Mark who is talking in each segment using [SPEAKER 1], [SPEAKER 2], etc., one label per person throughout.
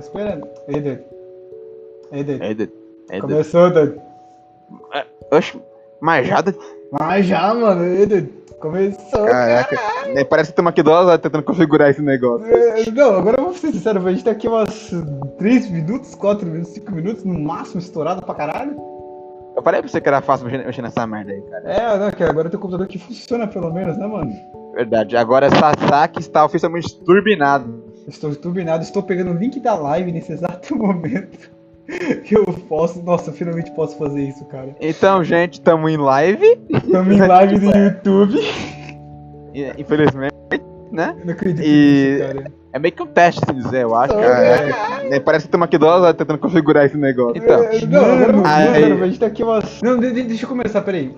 [SPEAKER 1] esperando. Ei, doido. Ei, doido.
[SPEAKER 2] É, doido. É, doido.
[SPEAKER 1] Começou, doido.
[SPEAKER 2] Oxe, mas já, doido.
[SPEAKER 1] Mas já, mano. Ei, doido. Começou,
[SPEAKER 2] Caraca. Nem Parece que estamos aqui duas horas tentando configurar esse negócio.
[SPEAKER 1] É, Não, agora eu vou ser sincero, a gente tá aqui umas 3 minutos, 4 minutos, 5 minutos, no máximo, estourado pra caralho.
[SPEAKER 2] Eu falei pra você que era fácil mexer, nessa merda aí, cara.
[SPEAKER 1] É, não, que agora tem computador que funciona pelo menos, né, mano?
[SPEAKER 2] Verdade. Agora essa saque está oficialmente turbinado.
[SPEAKER 1] Estou turbinado, estou pegando o link da live nesse exato momento. Que eu posso, nossa, eu finalmente posso fazer isso, cara.
[SPEAKER 2] Então, gente, estamos em live.
[SPEAKER 1] Estamos em live no YouTube.
[SPEAKER 2] Infelizmente, né?
[SPEAKER 1] Não acredito
[SPEAKER 2] E-
[SPEAKER 1] nisso, cara.
[SPEAKER 2] É meio que um teste, se dizer, eu acho.
[SPEAKER 1] É.
[SPEAKER 2] É, Parece que estamos aqui duas horas tentando configurar esse negócio. Então,
[SPEAKER 1] É, não,
[SPEAKER 2] aí-
[SPEAKER 1] não, a gente tá aqui umas. Não, de- de- deixa eu começar, peraí.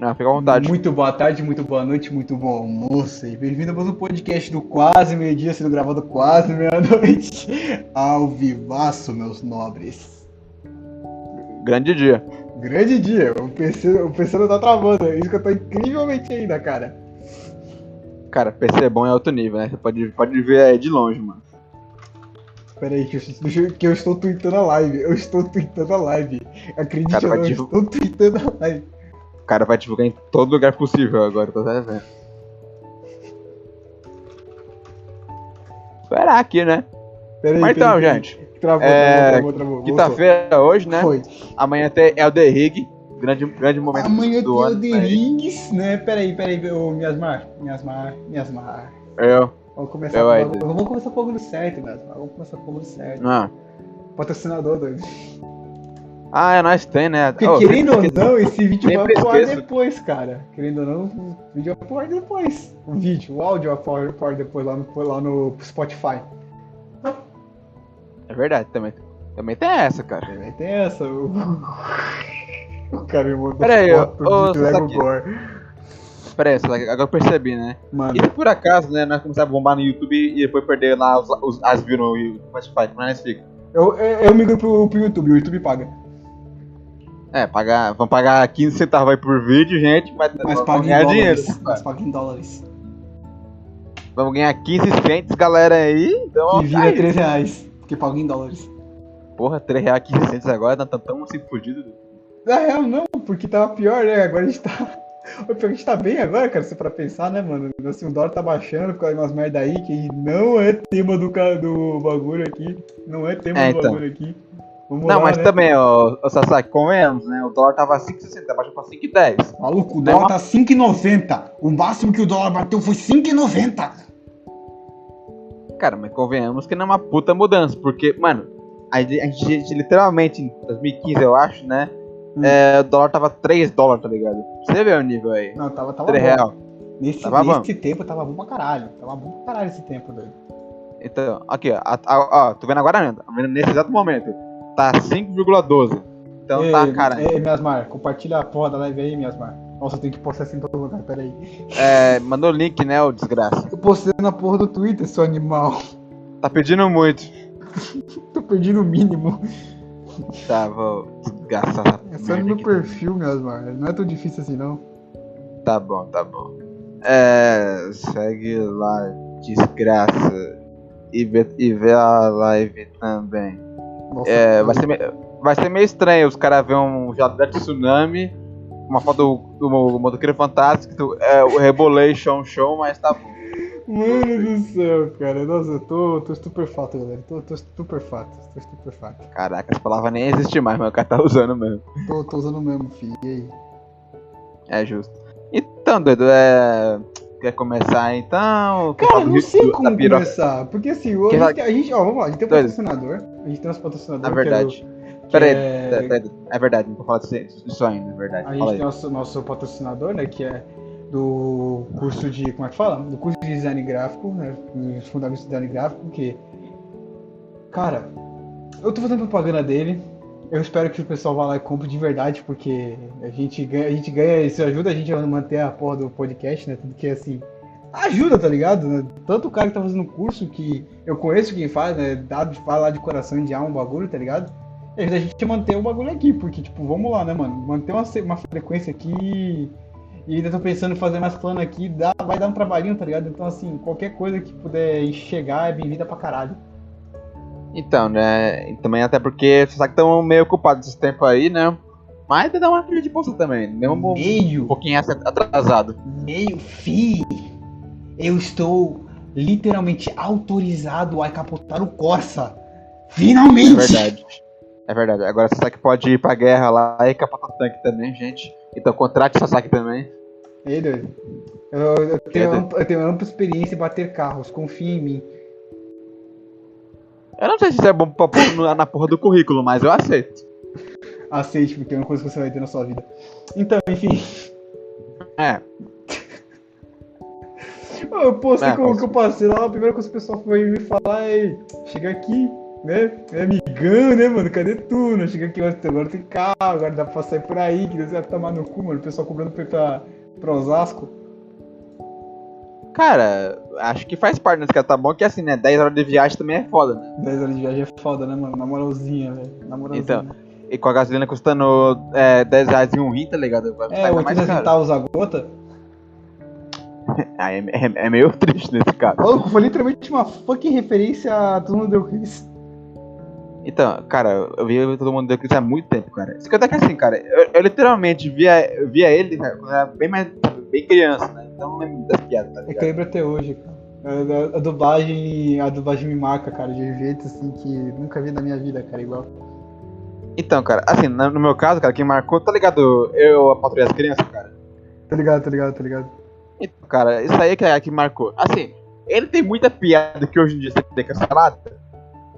[SPEAKER 2] Não, fica à vontade.
[SPEAKER 1] Muito boa tarde, muito boa noite, muito bom almoço e bem-vindo a mais um podcast do quase meio-dia, sendo gravado quase meia-noite. Ao vivaço, meus nobres.
[SPEAKER 2] Grande dia.
[SPEAKER 1] Grande dia, o PC, o PC não tá travando, é isso que eu tô incrivelmente ainda, cara.
[SPEAKER 2] Cara, PC é bom é outro nível, né? Você pode, pode ver aí de longe, mano.
[SPEAKER 1] Pera aí, que eu, que eu estou tweetando a live, eu estou tweetando a live. Acredite ou não, eu estou tweetando a live.
[SPEAKER 2] O cara vai divulgar em todo lugar possível agora, tô até vendo. Esperar aqui, né?
[SPEAKER 1] Pera aí,
[SPEAKER 2] Mas então,
[SPEAKER 1] aí,
[SPEAKER 2] gente,
[SPEAKER 1] Travou,
[SPEAKER 2] é,
[SPEAKER 1] travou, travou,
[SPEAKER 2] quinta-feira hoje, né?
[SPEAKER 1] Foi.
[SPEAKER 2] Amanhã tem Elder Rig, grande, grande momento
[SPEAKER 1] Amanhã tem
[SPEAKER 2] do ano.
[SPEAKER 1] The
[SPEAKER 2] né?
[SPEAKER 1] Rings, né? Peraí, peraí, ô Miasmar, Miasmar, Miasmar.
[SPEAKER 2] Eu,
[SPEAKER 1] Vamos começar
[SPEAKER 2] Eu
[SPEAKER 1] bagulho- Vamos começar com o bagulho certo, Miasmar. Vamos começar com o bagulho certo.
[SPEAKER 2] não.
[SPEAKER 1] Patrocinador, doido.
[SPEAKER 2] Ah, é nós tem, né?
[SPEAKER 1] Porque
[SPEAKER 2] Oh,
[SPEAKER 1] querendo ou não, esse vídeo vai pro ar depois, cara. Querendo ou não, o vídeo vai pro ar depois. O vídeo, o áudio vai pro ar- depois lá no, lá no Spotify.
[SPEAKER 2] É verdade, também, também tem essa, cara.
[SPEAKER 1] Aí tem essa. O, o cara me mandou
[SPEAKER 2] Pera aí,
[SPEAKER 1] foto
[SPEAKER 2] ô, ô,
[SPEAKER 1] Lego. Gore.
[SPEAKER 2] Pera aí, Sasaki, agora eu percebi, né?
[SPEAKER 1] Mano,
[SPEAKER 2] E se por acaso, né, nós começarmos a bombar no YouTube e depois perder lá os, os, as views no Spotify, como é que fica?
[SPEAKER 1] eu, eu, eu migro pro, pro YouTube, o YouTube paga.
[SPEAKER 2] É, pagar, vamos pagar 15 centavos aí por vídeo, gente, mas,
[SPEAKER 1] Mas
[SPEAKER 2] vamos ganhar dinheiro.
[SPEAKER 1] dólares. Mas paga em dólares.
[SPEAKER 2] Vamos ganhar 15 cents, galera aí. Então,
[SPEAKER 1] Que vira
[SPEAKER 2] aí,
[SPEAKER 1] 3 reais. Porque paga em dólares.
[SPEAKER 2] porra, 3 reais 15 cents agora, nós estamos tão assim fudido.
[SPEAKER 1] Na real, não, porque tava pior, né? Agora a gente tá. Que a gente tá bem agora, cara, se pra pensar, né, mano? Assim, o dólar tá baixando por causa de umas merda aí que não é tema do, do bagulho aqui. Não é tema
[SPEAKER 2] É,
[SPEAKER 1] do
[SPEAKER 2] então.
[SPEAKER 1] bagulho aqui.
[SPEAKER 2] Não, mas
[SPEAKER 1] né?
[SPEAKER 2] também, ó, ô Sasaki, convenhamos, né? O dólar tava 5,60, baixou pra 5,10.
[SPEAKER 1] Maluco, o
[SPEAKER 2] Não é
[SPEAKER 1] dólar
[SPEAKER 2] uma-
[SPEAKER 1] tá 5,90. O máximo que o dólar bateu foi 5,90.
[SPEAKER 2] Cara, mas convenhamos que não é uma puta mudança, porque, mano, a gente, a gente literalmente em 2015, eu acho, né?
[SPEAKER 1] Hum.
[SPEAKER 2] é, o dólar tava 3 dólares, tá ligado? Você vê o nível aí.
[SPEAKER 1] Não, tava, tava
[SPEAKER 2] 3
[SPEAKER 1] bom.
[SPEAKER 2] real.
[SPEAKER 1] Nesse,
[SPEAKER 2] Tava bom.
[SPEAKER 1] nesse tempo tava bom pra caralho. Tava bom pra caralho esse tempo, doido.
[SPEAKER 2] Então, aqui, ó, a- ó, tô vendo agora, né? Tô vendo nesse exato momento. Tá 5,12. Então
[SPEAKER 1] ei,
[SPEAKER 2] tá, cara.
[SPEAKER 1] Ei, Miasmar, compartilha a porra da live aí, Miasmar. Nossa, eu tenho que postar assim em todo lugar, peraí.
[SPEAKER 2] É, mandou o link, né, ô desgraça.
[SPEAKER 1] Eu postei na porra do Twitter, seu animal.
[SPEAKER 2] Tá pedindo muito.
[SPEAKER 1] Tô perdendo o mínimo.
[SPEAKER 2] Tá, vou essa
[SPEAKER 1] É só no meu perfil, Miasmar. Não é tão difícil assim, não.
[SPEAKER 2] Tá bom, tá bom. É, segue lá, desgraça. E vê, e vê a live também.
[SPEAKER 1] Nossa,
[SPEAKER 2] É, vai ser, me- vai ser meio estranho os caras verem um jato de tsunami, uma foto do, do, do motoqueiro fantástico, é, o Rebolation Show, mas tá bom.
[SPEAKER 1] Mano do céu, cara. Nossa, eu tô, tô estupefato, galera. Tô, tô estupefato. Tô estupefato.
[SPEAKER 2] Caraca, essa palavra nem existe mais, mas o cara tá usando mesmo.
[SPEAKER 1] Tô, tô usando mesmo, filho. E aí?
[SPEAKER 2] É justo. Então, doido, é. Quer começar então? Quer
[SPEAKER 1] Cara,
[SPEAKER 2] do
[SPEAKER 1] não sei
[SPEAKER 2] do-
[SPEAKER 1] como começar. Porque assim, o- a, gente, ó, vamos lá, a gente tem um patrocinador. A gente tem nosso patrocinador. É do-
[SPEAKER 2] verdade.
[SPEAKER 1] que
[SPEAKER 2] Pera aí,
[SPEAKER 1] é-
[SPEAKER 2] pera- pera- é verdade, não vou falar disso ainda, é verdade.
[SPEAKER 1] A
[SPEAKER 2] Fala
[SPEAKER 1] gente
[SPEAKER 2] aí.
[SPEAKER 1] tem nosso, nosso patrocinador, né? Que é do curso de. Como é que fala? Do curso de design gráfico, né? Os fundamentos de design gráfico, que. Cara, eu tô fazendo propaganda dele. Eu espero que o pessoal vá lá e compre de verdade, porque a gente ganha, a gente ganha, isso ajuda a gente a manter a porra do podcast, né? Tudo que assim. Ajuda, tá ligado? né? Tanto o cara que tá fazendo o curso, que eu conheço quem faz, né? Dá, fala lá de coração de alma o bagulho, tá ligado? E ajuda a gente manter o bagulho aqui, porque, tipo, vamos lá, né, mano? Manter uma, uma frequência aqui. E ainda tô pensando em fazer mais plano aqui, dá, vai dar um trabalhinho, tá ligado? Então, assim, qualquer coisa que puder chegar é bem-vinda pra caralho.
[SPEAKER 2] Então, né? e Também até porque você sabe que estão meio ocupados esse tempo aí, né? Mas dá uma filha de bolsa também, mesmo um
[SPEAKER 1] Meio,
[SPEAKER 2] pouquinho atrasado.
[SPEAKER 1] meio, fi. Eu estou literalmente autorizado a capotar o Corsa.
[SPEAKER 2] É
[SPEAKER 1] Finalmente!
[SPEAKER 2] verdade. É verdade. Agora que pode ir pra guerra lá e capotar tanque também, gente. Então contrate o Sasaki também.
[SPEAKER 1] Ei, doido. Eu, eu tenho,
[SPEAKER 2] É,
[SPEAKER 1] ampla- eu tenho ampla experiência em bater carros, confia em mim.
[SPEAKER 2] Eu não sei se isso é bom pra pôr na porra do currículo, mas eu aceito.
[SPEAKER 1] Aceite, porque é uma coisa que você vai ter na sua vida. Então, enfim.
[SPEAKER 2] É.
[SPEAKER 1] Eu postei
[SPEAKER 2] É,
[SPEAKER 1] como que eu passei lá, a primeira coisa que o pessoal foi me falar é, chega aqui, né? É amigão, né, mano? Cadê tu? Não chega aqui, agora tem carro, agora dá pra sair por aí, que Deus vai tomar no cu, mano. O pessoal cobrando pra pra, pra Osasco.
[SPEAKER 2] Cara, acho que faz parte caso. Tá bom que assim, né? 10 horas de viagem também é foda, né?
[SPEAKER 1] 10 horas de viagem é foda, né, mano? Na moralzinha, velho. Na moralzinha.
[SPEAKER 2] Então, E com a gasolina custando é, 10 reais em um rim, tá ligado? Vai
[SPEAKER 1] é,
[SPEAKER 2] ficar ainda
[SPEAKER 1] 80
[SPEAKER 2] mais caro.
[SPEAKER 1] centavos a gota.
[SPEAKER 2] Ah, é, é- é meio triste nesse caso.
[SPEAKER 1] Maluco, foi literalmente uma fucking referência a Todo Mundo Deu Chris.
[SPEAKER 2] Então, cara, eu vi todo mundo deu isso há muito tempo, cara. Isso que até que assim, cara, eu, eu literalmente via, eu via ele cara, quando eu era bem mais bem criança, né? Então eu não lembro das piadas, tá
[SPEAKER 1] É que eu
[SPEAKER 2] ligado?
[SPEAKER 1] lembro até hoje, cara. A, a- a dublagem, a dublagem me marca, cara, de um jeito assim que nunca vi na minha vida, cara, igual.
[SPEAKER 2] Então, cara, assim, no no meu caso, cara, quem marcou, tá ligado? Eu, a patrulha das crianças, cara.
[SPEAKER 1] Tá ligado, tá ligado, tá ligado.
[SPEAKER 2] Então, cara, isso aí que é que marcou. Assim, ele tem muita piada que hoje em dia seria cancelada.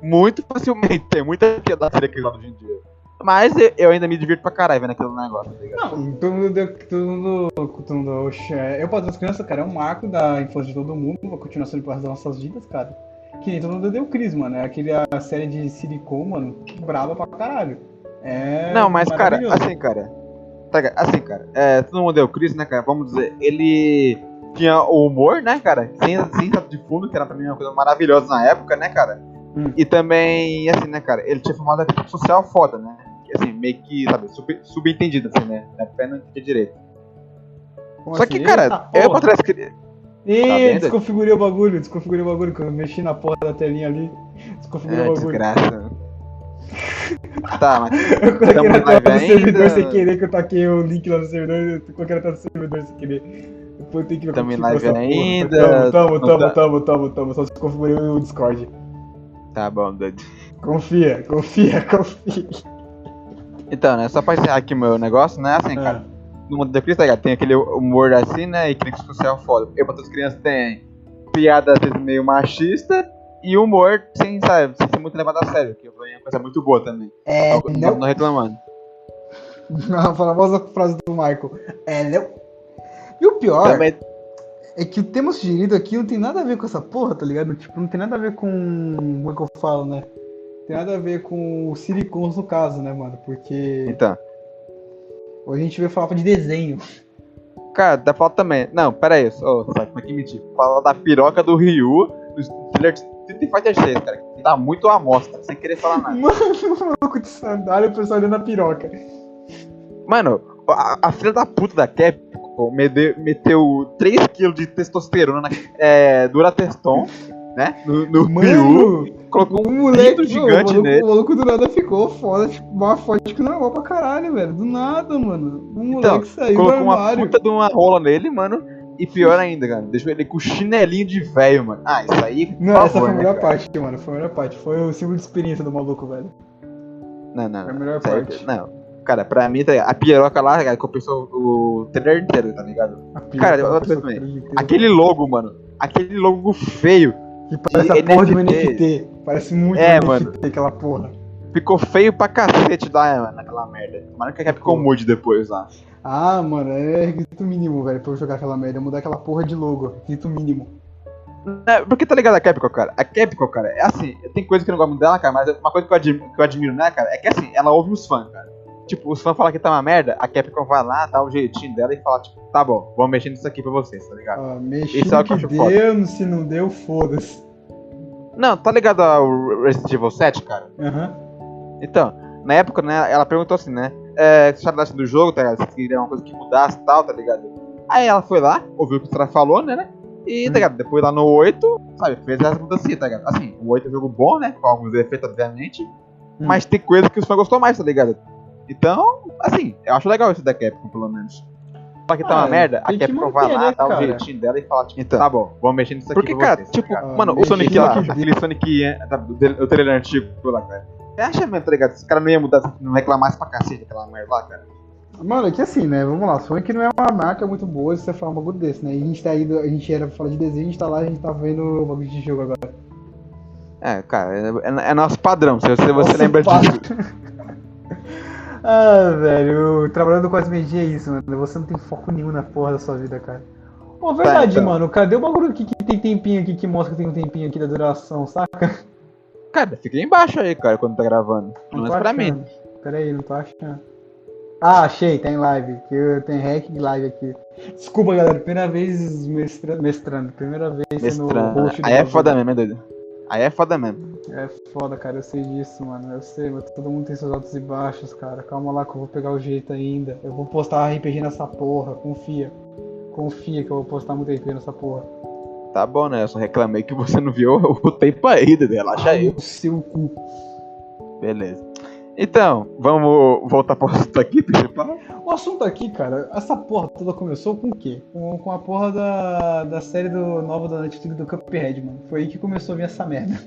[SPEAKER 2] Muito facilmente, tem muita piada que seria cancelada hoje em dia. Mas eu, ainda me divirto pra caralho vendo aquele negócio, tá ligado?
[SPEAKER 1] Não, todo mundo deu. Todo mundo. Todo mundo oxe, é, eu, para das crianças, cara, é um marco da infância de todo mundo, uma continuação de parte das nossas vidas, cara. Que nem todo mundo deu Cris, mano. É aquele, a série de Silicon, mano, braba pra caralho. É.
[SPEAKER 2] Não, mas, cara, assim, cara. Tá, assim, cara, é, todo mundo deu Chris, né, cara? Vamos dizer, ele tinha o humor, né, cara? Sem, sem de fundo, que era pra mim uma coisa maravilhosa na época, né, cara?
[SPEAKER 1] Hum.
[SPEAKER 2] E também, assim, né, cara, ele tinha formado a social foda, né? Assim, meio que, sabe, sub, subentendido, assim, né? Na eu não entendia direito.
[SPEAKER 1] Como
[SPEAKER 2] Só
[SPEAKER 1] assim?
[SPEAKER 2] que, cara,
[SPEAKER 1] Eita,
[SPEAKER 2] eu pra trás queria.
[SPEAKER 1] Ih,
[SPEAKER 2] Tá
[SPEAKER 1] desconfigurei o bagulho, desconfigurei o bagulho, que eu mexi na porra da telinha ali. Desconfigurei
[SPEAKER 2] Ah,
[SPEAKER 1] o bagulho.
[SPEAKER 2] desgraça. Tá, mas. Tamo
[SPEAKER 1] na
[SPEAKER 2] live
[SPEAKER 1] servidor sem querer, que eu taquei o link lá no servidor, eu coloquei na tela do servidor sem querer. Depois tenho que ver
[SPEAKER 2] em live ainda.
[SPEAKER 1] Tamo, tamo,
[SPEAKER 2] tá-
[SPEAKER 1] tamo, tamo, tamo, só desconfigurei o Discord.
[SPEAKER 2] Tá bom, doido.
[SPEAKER 1] Confia, confia, confia.
[SPEAKER 2] Então, né, só pra encerrar aqui o meu negócio, né, assim, cara. no mundo da Cris, tá ligado? Tem aquele humor assim, né? E crítica social foda. Eu, pra todas as crianças, tem piada às vezes meio machista e humor sem, sabe, sem ser muito levado a sério, que é uma coisa muito boa também.
[SPEAKER 1] É,
[SPEAKER 2] Não, não, não reclamando.
[SPEAKER 1] A famosa frase do Michael. É, não. E o pior
[SPEAKER 2] Também,
[SPEAKER 1] é que o tema sugerido aqui não tem nada a ver com essa porra, tá ligado? Tipo, não tem nada a ver com. Como é que eu falo, né? Tem nada a ver com o silicons no caso, né, mano? Porque
[SPEAKER 2] então.
[SPEAKER 1] hoje a gente veio falar de desenho.
[SPEAKER 2] Cara, dá falar também. Não, pera aí, ô, sabe como é que mentir? Falar da piroca do Ryu trailer de Street Fighter 6, cara. Que dá muito a amostra, sem querer falar nada.
[SPEAKER 1] Mano, o maluco de sandália o pessoal olhando a piroca.
[SPEAKER 2] Mano, a, a filha da puta da Capcom mede- meteu 3kg de testosterona, na, é, Durateston, né? No, no.
[SPEAKER 1] Mano,
[SPEAKER 2] Colocou
[SPEAKER 1] o
[SPEAKER 2] um
[SPEAKER 1] moleque
[SPEAKER 2] gigante
[SPEAKER 1] o maluco,
[SPEAKER 2] nele.
[SPEAKER 1] o maluco do nada ficou foda, tipo, mais forte que normal pra caralho, velho. Do nada, mano. O moleque
[SPEAKER 2] Então,
[SPEAKER 1] saiu do
[SPEAKER 2] Colocou uma
[SPEAKER 1] armário.
[SPEAKER 2] puta de uma rola nele, mano. E pior ainda, cara, deixou ele com chinelinho de velho, mano. Ah, isso aí.
[SPEAKER 1] Não,
[SPEAKER 2] favor,
[SPEAKER 1] essa foi a
[SPEAKER 2] né,
[SPEAKER 1] melhor
[SPEAKER 2] cara?
[SPEAKER 1] parte, mano. Foi a melhor parte. Foi o símbolo de experiência do maluco, velho.
[SPEAKER 2] Não, não,
[SPEAKER 1] Foi a melhor
[SPEAKER 2] aí-
[SPEAKER 1] parte.
[SPEAKER 2] Não. Cara, pra mim, tá ligado? a piroca lá, cara, compensou o trailer inteiro, tá ligado? Cara, outra coisa
[SPEAKER 1] inteira.
[SPEAKER 2] Aquele logo, mano. Aquele logo feio.
[SPEAKER 1] Que parece a porra de um
[SPEAKER 2] NFT.
[SPEAKER 1] NFT. Parece muito
[SPEAKER 2] É,
[SPEAKER 1] um
[SPEAKER 2] mano.
[SPEAKER 1] NFT, aquela porra.
[SPEAKER 2] Ficou feio pra cacete lá, mano, naquela merda. Tomara que Capcom mude depois lá.
[SPEAKER 1] Ah, mano, é requisito mínimo, velho, pra eu jogar aquela merda. Mudar aquela porra de logo. Requisito mínimo.
[SPEAKER 2] É, porque tá ligado a Capcom, cara? A Capcom, cara, é assim, tem coisa que eu não gosto muito dela, cara, mas uma coisa que eu admiro, que eu admiro né, cara, é que assim, ela ouve os fãs, cara. Tipo, os fãs falam que tá uma merda, a Capcom vai lá, dá um jeitinho dela e fala, tipo, tá bom, vamos mexer nisso aqui pra vocês, tá ligado?
[SPEAKER 1] Ah, mexi
[SPEAKER 2] Isso é o que
[SPEAKER 1] que
[SPEAKER 2] acho foda.
[SPEAKER 1] deu, se não deu, foda-se.
[SPEAKER 2] Não, tá ligado ao Resident Evil 7, cara?
[SPEAKER 1] Aham.
[SPEAKER 2] Então, na época, né, ela perguntou assim, né, é, acharam do jogo, tá ligado? Se queria uma coisa que mudasse e tal, tá ligado? Aí ela foi lá, ouviu o que o cara falou, né, né? E, tá ligado? Depois lá no 8, sabe, fez essa mudança, tá ligado? Assim, o 8 é um jogo bom, né? Com alguns efeitos, obviamente.
[SPEAKER 1] Hum.
[SPEAKER 2] Mas tem coisas que os fãs gostou mais, tá ligado? Então, assim, eu acho legal isso da Capcom, pelo menos. Só que tá
[SPEAKER 1] Ah,
[SPEAKER 2] uma merda, a
[SPEAKER 1] que
[SPEAKER 2] Capcom vai lá,
[SPEAKER 1] né,
[SPEAKER 2] dá o
[SPEAKER 1] cara?
[SPEAKER 2] jeitinho dela e fala, tipo, tá bom, vamos mexer nisso aqui
[SPEAKER 3] Porque, cara,
[SPEAKER 2] vocês,
[SPEAKER 3] tipo,
[SPEAKER 2] tá
[SPEAKER 3] mano, o Sonic lá.
[SPEAKER 2] aquele Sonic, é, tá, o o trailer antigo lá, cara. Você acha mesmo, tá ligado? Os caras não iam mudar, não reclamasse pra cacete aquela merda lá, cara.
[SPEAKER 1] Mano, é que assim, né? Vamos lá, Sonic não é uma marca muito boa se você falar um bagulho desse, né? E a gente tá indo, a gente era pra falar de desenho, a gente tá lá, a gente tá vendo o bagulho de jogo agora.
[SPEAKER 2] É, cara, é, é- é nosso padrão, se você, você lembra disso.
[SPEAKER 1] ah, velho, trabalhando com as media é isso, mano. Você não tem foco nenhum na porra da sua vida, cara. Ô, verdade,
[SPEAKER 2] então.
[SPEAKER 1] mano, cadê o bagulho aqui que tem tempinho aqui, que mostra que tem um tempinho aqui da duração, saca?
[SPEAKER 2] Cara, fica aí embaixo aí, cara, quando tá gravando.
[SPEAKER 1] Não tô
[SPEAKER 2] pra mim.
[SPEAKER 1] Pera aí, não tô achando. Ah, achei, tá em live. Que eu tenho hack de live aqui. Desculpa, galera, primeira vez mestra- mestrando. Primeira vez sendo
[SPEAKER 2] Mestrando.
[SPEAKER 1] host do
[SPEAKER 2] Aí é foda mesmo, é doido. Aí é foda mesmo.
[SPEAKER 1] É foda, cara, eu sei disso, mano. Eu sei, mas todo mundo tem seus altos e baixos, cara. Calma lá que eu vou pegar o jeito ainda. Eu vou postar RPG nessa porra, confia. Confia que eu vou postar muito RPG nessa porra.
[SPEAKER 2] Tá bom, né? Eu só reclamei que você não viu o tempo aí, Dudu. Relaxa aí.
[SPEAKER 1] O seu cu.
[SPEAKER 2] Beleza. Então, vamos voltar pro assunto aqui principal.
[SPEAKER 1] O assunto aqui, cara, essa porra toda começou com o quê? Com, com a porra da, da série do, nova da Netflix do Cuphead, mano. Foi aí que começou a vir essa merda.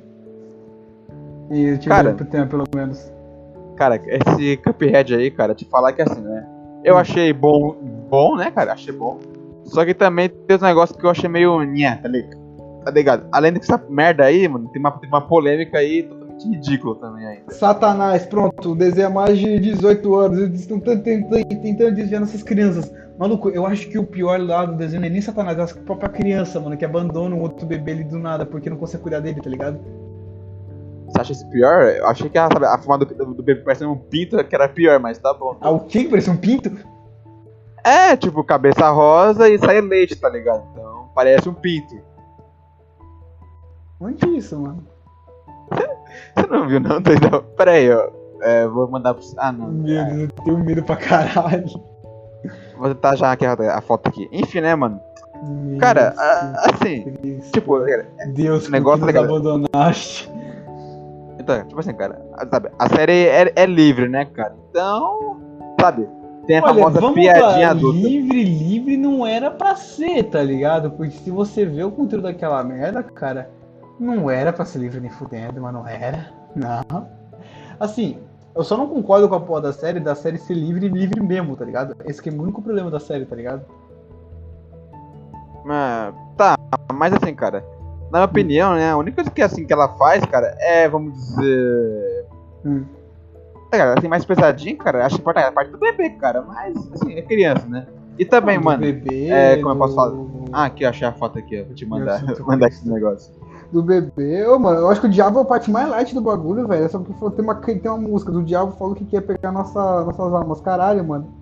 [SPEAKER 1] E eu tive
[SPEAKER 2] Cara.
[SPEAKER 1] pro tempo, pelo menos.
[SPEAKER 2] Cara, esse Cuphead aí, cara, te falar que assim, né? Eu achei bom, bom, né, cara? Achei bom. Só que também tem uns negócios que eu achei meio nhé, tá ligado? Tá ligado? Além dessa merda aí, mano, tem uma, tem uma polêmica aí totalmente ridícula também ainda.
[SPEAKER 1] Satanás, pronto, desenha mais de 18 anos, eles estão tentando, tentando desviar nossas crianças. Maluco, eu acho que o pior lá do desenho não é nem Satanás, é a própria criança, mano, que abandona um outro bebê ali do nada porque não consegue cuidar dele, tá ligado?
[SPEAKER 2] Você acha isso pior? Eu achei que a, sabe, a forma do, do, do bebê parecendo um pinto que era pior, mas tá bom.
[SPEAKER 1] Ah, o que? Parece um pinto?
[SPEAKER 2] É, tipo, cabeça rosa e sai leite, tá ligado? Então, parece um pinto.
[SPEAKER 1] Onde é isso, mano?
[SPEAKER 2] Você não viu, não, entendeu? Pera aí, ó. É, vou mandar pro. Ah, não.
[SPEAKER 1] Meu Deus, eu tenho medo pra caralho.
[SPEAKER 2] Vou tentar já aqui a, foto aqui. Enfim, né, mano?
[SPEAKER 1] Meu
[SPEAKER 2] Cara, a- assim,
[SPEAKER 1] Deus.
[SPEAKER 2] tipo, cara,
[SPEAKER 1] Deus,
[SPEAKER 2] esse negócio,
[SPEAKER 1] que
[SPEAKER 2] tá
[SPEAKER 1] abandonaste.
[SPEAKER 2] então, tipo assim, cara, sabe, a série é, é livre, né, cara? Então, sabe, tem a
[SPEAKER 1] Olha,
[SPEAKER 2] famosa piadinha
[SPEAKER 1] lá,
[SPEAKER 2] adulta.
[SPEAKER 1] livre, livre não era pra ser, tá ligado? Porque se você vê o conteúdo daquela merda, cara, não era pra ser livre nem fudendo, mas não era. Não. Assim, eu só não concordo com a porra da série, da série ser livre livre mesmo, tá ligado? Esse que é o único problema da série, tá ligado?
[SPEAKER 2] Mas, tá, mas assim, cara, na minha opinião, né, a única coisa que, assim, que ela faz, cara, é, vamos dizer...
[SPEAKER 1] Hum.
[SPEAKER 2] É, cara, assim, mais pesadinho, cara, acho importante a parte do bebê, cara, mas, assim, é criança, né? E também,
[SPEAKER 1] Do
[SPEAKER 2] mano,
[SPEAKER 1] bebê,
[SPEAKER 2] é, como eu posso
[SPEAKER 1] do-
[SPEAKER 2] falar? ah, aqui, eu achei a foto aqui, ó, vou te mandar,
[SPEAKER 1] Santo
[SPEAKER 2] mandar esse negócio.
[SPEAKER 1] Do bebê, ô mano, eu acho que o diabo é a parte mais light do bagulho, velho. É só porque tem uma, tem uma música do diabo falou que quer pegar nossa, nossas almas. Caralho, mano.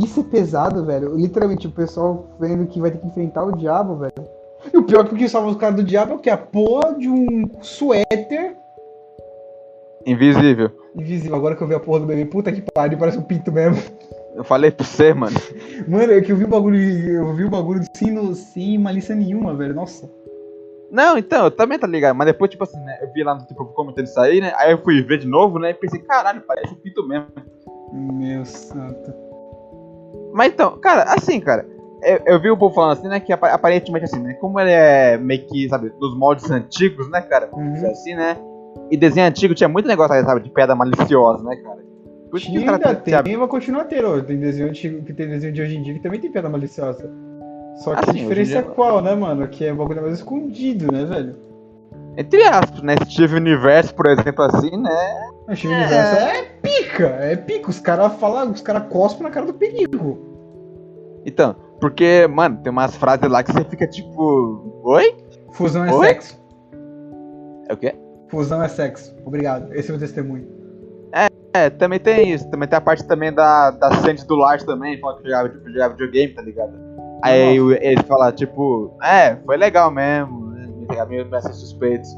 [SPEAKER 1] Isso é pesado, velho. Literalmente, o pessoal vendo que vai ter que enfrentar o diabo, velho. E o pior é que o que salva os caras do diabo é o que? A porra de um suéter
[SPEAKER 2] Invisível.
[SPEAKER 1] Invisível. Agora que eu vi a porra do bebê, puta que pariu, parece um pinto mesmo.
[SPEAKER 2] Eu falei pra você, mano.
[SPEAKER 1] Mano, é que eu vi o bagulho, eu vi o bagulho sem, no- sem malícia nenhuma, velho. Nossa.
[SPEAKER 2] Não, então, eu também tá ligado, mas depois, tipo assim, né, eu vi lá no tipo, comentando isso aí, né, aí eu fui ver de novo, né, e pensei, caralho, parece um pinto mesmo.
[SPEAKER 1] Meu santo.
[SPEAKER 2] Mas então, cara, assim, cara, eu, eu vi o povo falando assim, né, que apa- aparentemente assim, né, como ele é meio que, sabe, dos moldes antigos, né, cara,
[SPEAKER 1] Uhum.
[SPEAKER 2] assim, né, e desenho antigo tinha muito negócio sabe, de pedra maliciosa, né, cara. Por isso o cara
[SPEAKER 1] ainda
[SPEAKER 2] tem-
[SPEAKER 1] tem, vai continuar tendo. Tem desenho antigo, que tem desenho de hoje em dia que também tem piada maliciosa. Só que
[SPEAKER 2] Assim,
[SPEAKER 1] a diferença é qual, né, mano? Que é um bagulho mais escondido, né, velho?
[SPEAKER 2] Entre aspas, né, Steve Universo, por exemplo, assim, né,
[SPEAKER 1] O Steve Universo é pica, é pica. Os caras falam, os caras cospem na cara do perigo.
[SPEAKER 2] então, porque, mano, tem umas frases lá que você fica tipo, oi?
[SPEAKER 1] Fusão é
[SPEAKER 2] Oi?
[SPEAKER 1] sexo.
[SPEAKER 2] É o quê?
[SPEAKER 1] Fusão é sexo. Obrigado. Esse é o testemunho.
[SPEAKER 2] É, também tem isso. Também tem a parte também da, da Sandy do Lars também, fala que jogava, tipo, jogava videogame, tá ligado? Aí o- ele fala, tipo, é, foi legal mesmo, né? Meio meio suspeitos.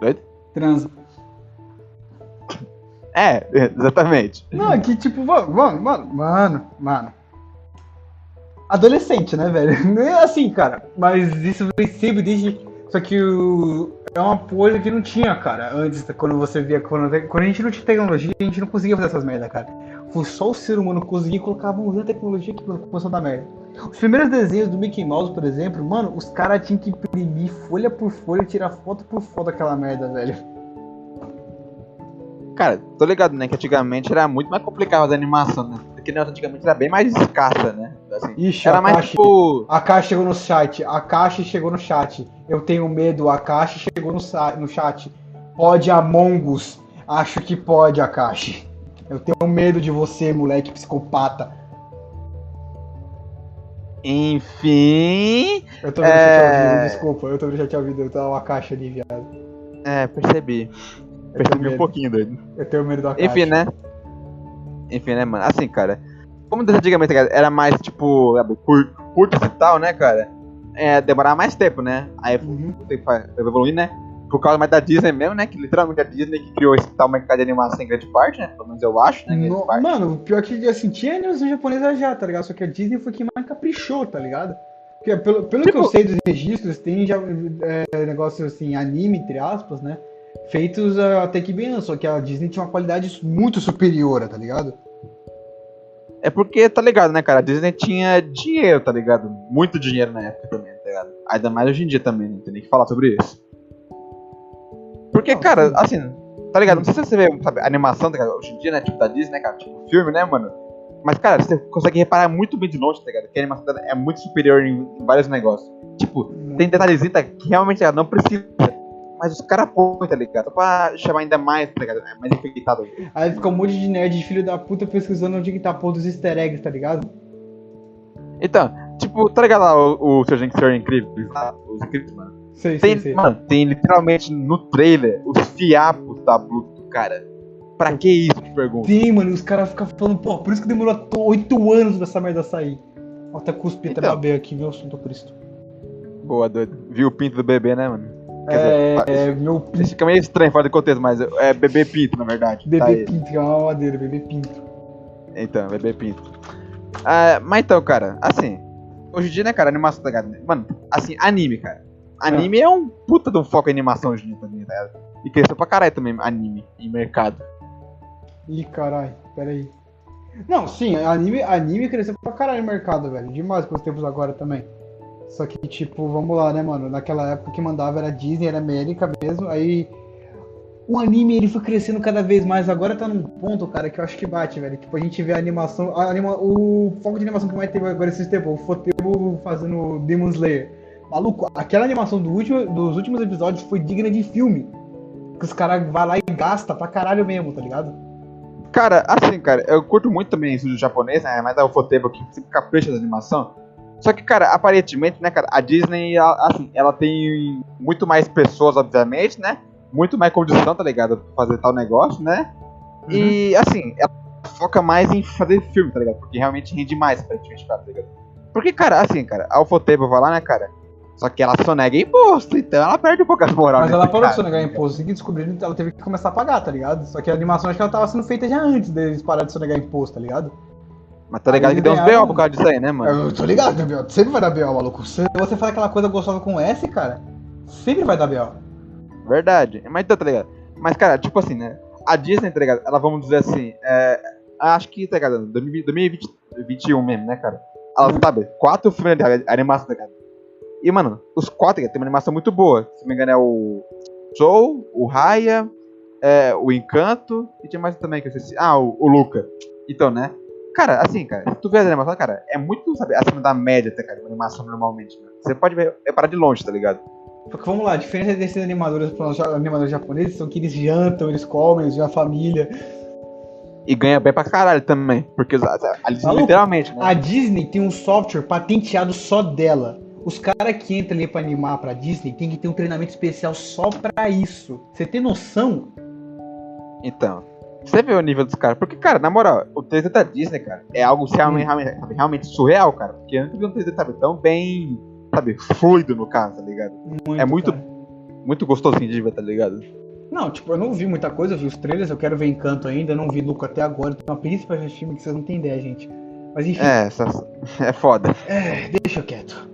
[SPEAKER 2] Doido?
[SPEAKER 1] Transa.
[SPEAKER 2] É, exatamente.
[SPEAKER 1] Não, é que tipo, mano, mano, mano, mano. Adolescente, né, velho? Não é assim, cara. Mas isso vem sempre desde. Só que o... é uma coisa que não tinha, cara. Antes, quando você via. Quando, a gente não tinha tecnologia, a gente não conseguia fazer essas merda, cara. Foi só o ser humano conseguir colocar a tecnologia que começou a dar merda. Os primeiros desenhos do Mickey Mouse, por exemplo, mano, os caras tinham que imprimir folha por folha, tirar foto por foto daquela merda, velho.
[SPEAKER 2] Cara, tô ligado, né? Que antigamente era muito mais complicado fazer animação, né? Porque né, antigamente era bem mais escassa, né?
[SPEAKER 1] Assim, Ixi, era mais tipo. A caixa chegou no chat, a caixa chegou no chat. Eu tenho medo, a caixa chegou no, no chat. Pode Among Us. Acho que pode, a caixa. Eu tenho medo de você, moleque psicopata.
[SPEAKER 2] Enfim.
[SPEAKER 1] Eu tô vendo é... ouvido, desculpa, eu tô vendo chat ao vivo, eu tava uma caixa ali, viado.
[SPEAKER 2] É, percebi. Percebi um pouquinho, doido.
[SPEAKER 1] Eu tenho medo da caixa.
[SPEAKER 2] Enfim, né? Enfim, né, mano? Assim, cara. Como antigamente era mais, tipo, curto e tal, né, cara? É, demorar mais tempo, né? Aí uhum. evoluir, né? Por causa mais da Disney mesmo, né? Que literalmente a Disney que criou esse tal mercado de animação em grande parte, né? Pelo menos eu acho, né?
[SPEAKER 1] No, mano, pior que assim, tinha animação japonesa já, tá ligado? Só que a Disney foi quem mais caprichou, tá ligado? Porque, pelo, pelo tipo... que eu sei dos registros, tem já é, negócios assim, anime, entre aspas, né? feitos até que bem só que a Disney tinha uma qualidade muito superior, tá ligado?
[SPEAKER 2] É porque, tá ligado, né, cara? A Disney tinha dinheiro, tá ligado? Muito dinheiro na época também, tá ligado? Ainda mais hoje em dia também, não tem nem que falar sobre isso. Porque, cara, assim, tá ligado? Não sei se você vê, sabe, animação, tá ligado? Hoje em dia, né, tipo da Disney, né, cara? Tipo filme, né, mano? Mas, cara, você consegue reparar muito bem de longe, tá ligado? Que a animação é muito superior em, vários negócios. Tipo, tem detalhezinho tá, que realmente não precisa mas os caras põem, tá ligado? Pra chamar ainda mais, tá ligado? É mais enfeitado.
[SPEAKER 1] Aí fica um monte de nerd de filho da puta pesquisando onde que tá pôr dos easter eggs, tá ligado?
[SPEAKER 2] Então, tipo, tá ligado lá o, o seu Senhor Incrível? Os incríveis, mano.
[SPEAKER 1] Sei,
[SPEAKER 2] tem,
[SPEAKER 1] sei, sei.
[SPEAKER 2] Mano, tem literalmente no trailer os fiapos da Pluto, cara. Pra que isso, te pergunto?
[SPEAKER 1] Sim, mano, os caras ficam falando, pô, por isso que demorou 8 anos pra essa merda sair. Ó, até cuspi então. até aqui, meu Santo Cristo.
[SPEAKER 2] Boa, doido. Viu o pinto do bebê, né, mano?
[SPEAKER 1] É, dizer, é, meu
[SPEAKER 2] pinto. Fica meio estranho fora de contexto, mas é bebê pinto, na verdade.
[SPEAKER 1] Bebê tá pinto, que é uma madeira, bebê pinto.
[SPEAKER 2] Então, bebê pinto. Uh, mas então, cara, assim, hoje em dia, né, cara, animação, tá ligado? Mano, assim, anime, cara. Anime é, é um puta de um foco em animação hoje em dia também, tá ligado? E cresceu pra caralho também, anime, em mercado.
[SPEAKER 1] Ih, caralho, pera aí. Não, sim, anime, anime cresceu pra caralho no mercado, velho. Demais com os tempos agora também. Só que, tipo, vamos lá, né, mano? Naquela época que mandava era Disney, era América mesmo. Aí o anime ele foi crescendo cada vez mais. Agora tá num ponto, cara, que eu acho que bate, velho. Tipo, a gente vê a animação. A anima, o foco de animação que mais teve agora esse tempo, o Fotebo fazendo Demon Slayer. Maluco, aquela animação do último, dos últimos episódios foi digna de filme. Que os caras vão lá e gasta pra caralho mesmo, tá ligado?
[SPEAKER 2] Cara, assim, cara, eu curto muito também isso do japonês, né? Mas é o Fotebo que sempre capricha da animação. Só que, cara, aparentemente, né, cara, a Disney, assim, ela tem muito mais pessoas, obviamente, né? Muito mais condição, tá ligado? Pra fazer tal negócio, né? Uhum. E, assim, ela foca mais em fazer filme, tá ligado? Porque realmente rende mais, aparentemente, tá ligado? Porque, cara, assim, cara, a Ufotable vai lá, né, cara? Só que ela sonega imposto, então ela perde um pouco as moral.
[SPEAKER 1] Mas ela parou de sonegar imposto, assim que descobriram, ela teve que começar a pagar, tá ligado? Só que a animação acho que ela tava sendo feita já antes deles pararem de sonegar imposto, tá ligado?
[SPEAKER 2] Mas tá ligado que deu uns B.O. por causa disso aí, né, mano?
[SPEAKER 1] Eu tô ligado, que B.O. Sempre vai dar B.O., maluco. Se você fala aquela coisa gostosa com S, cara, sempre vai dar B.O.
[SPEAKER 2] Verdade. Mas então, tá ligado? Mas, cara, tipo assim, né? A Disney, tá ligado? Ela, vamos dizer assim, é... Acho que, tá ligado? 2021 mesmo, né, cara? Ela, sabe? Quatro filmes de animação, tá ligado? E, mano, os quatro, tá tem uma animação muito boa. Se não me engano, é o Soul, o Raya, é, o Encanto, e tinha mais também que eu esqueci. Ah, o, o Luca. Então, né? Cara, assim, cara, se tu vê a animação, cara, é muito, sabe, acima da média, tá, cara, de animação normalmente, né? Você pode ver, é parar de longe, tá ligado?
[SPEAKER 1] Porque vamos lá, a diferença desses animadores para os animadores japoneses são que eles jantam, eles comem, eles a família.
[SPEAKER 2] E ganha bem pra caralho também. Porque a, Disney, literalmente, né?
[SPEAKER 1] A Disney tem um software patenteado só dela. Os caras que entram ali pra animar pra Disney tem que ter um treinamento especial só pra isso. Você tem noção?
[SPEAKER 2] Então. Você vê o nível dos caras. Porque, cara, na moral, o 3D da Disney, cara, é algo realmente, realmente, realmente surreal, cara. Porque eu nunca vi um 3D, sabe, tão bem, sabe, fluido no caso, tá ligado? Muito, é muito, cara. muito gostosinho de ver, tá ligado?
[SPEAKER 1] Não, tipo, eu não vi muita coisa, eu vi os trailers, eu quero ver Encanto ainda, eu não vi Luca até agora, tem uma preguiça pra filme que vocês não têm ideia, gente. Mas enfim.
[SPEAKER 2] É, essa, é foda.
[SPEAKER 1] É, deixa quieto.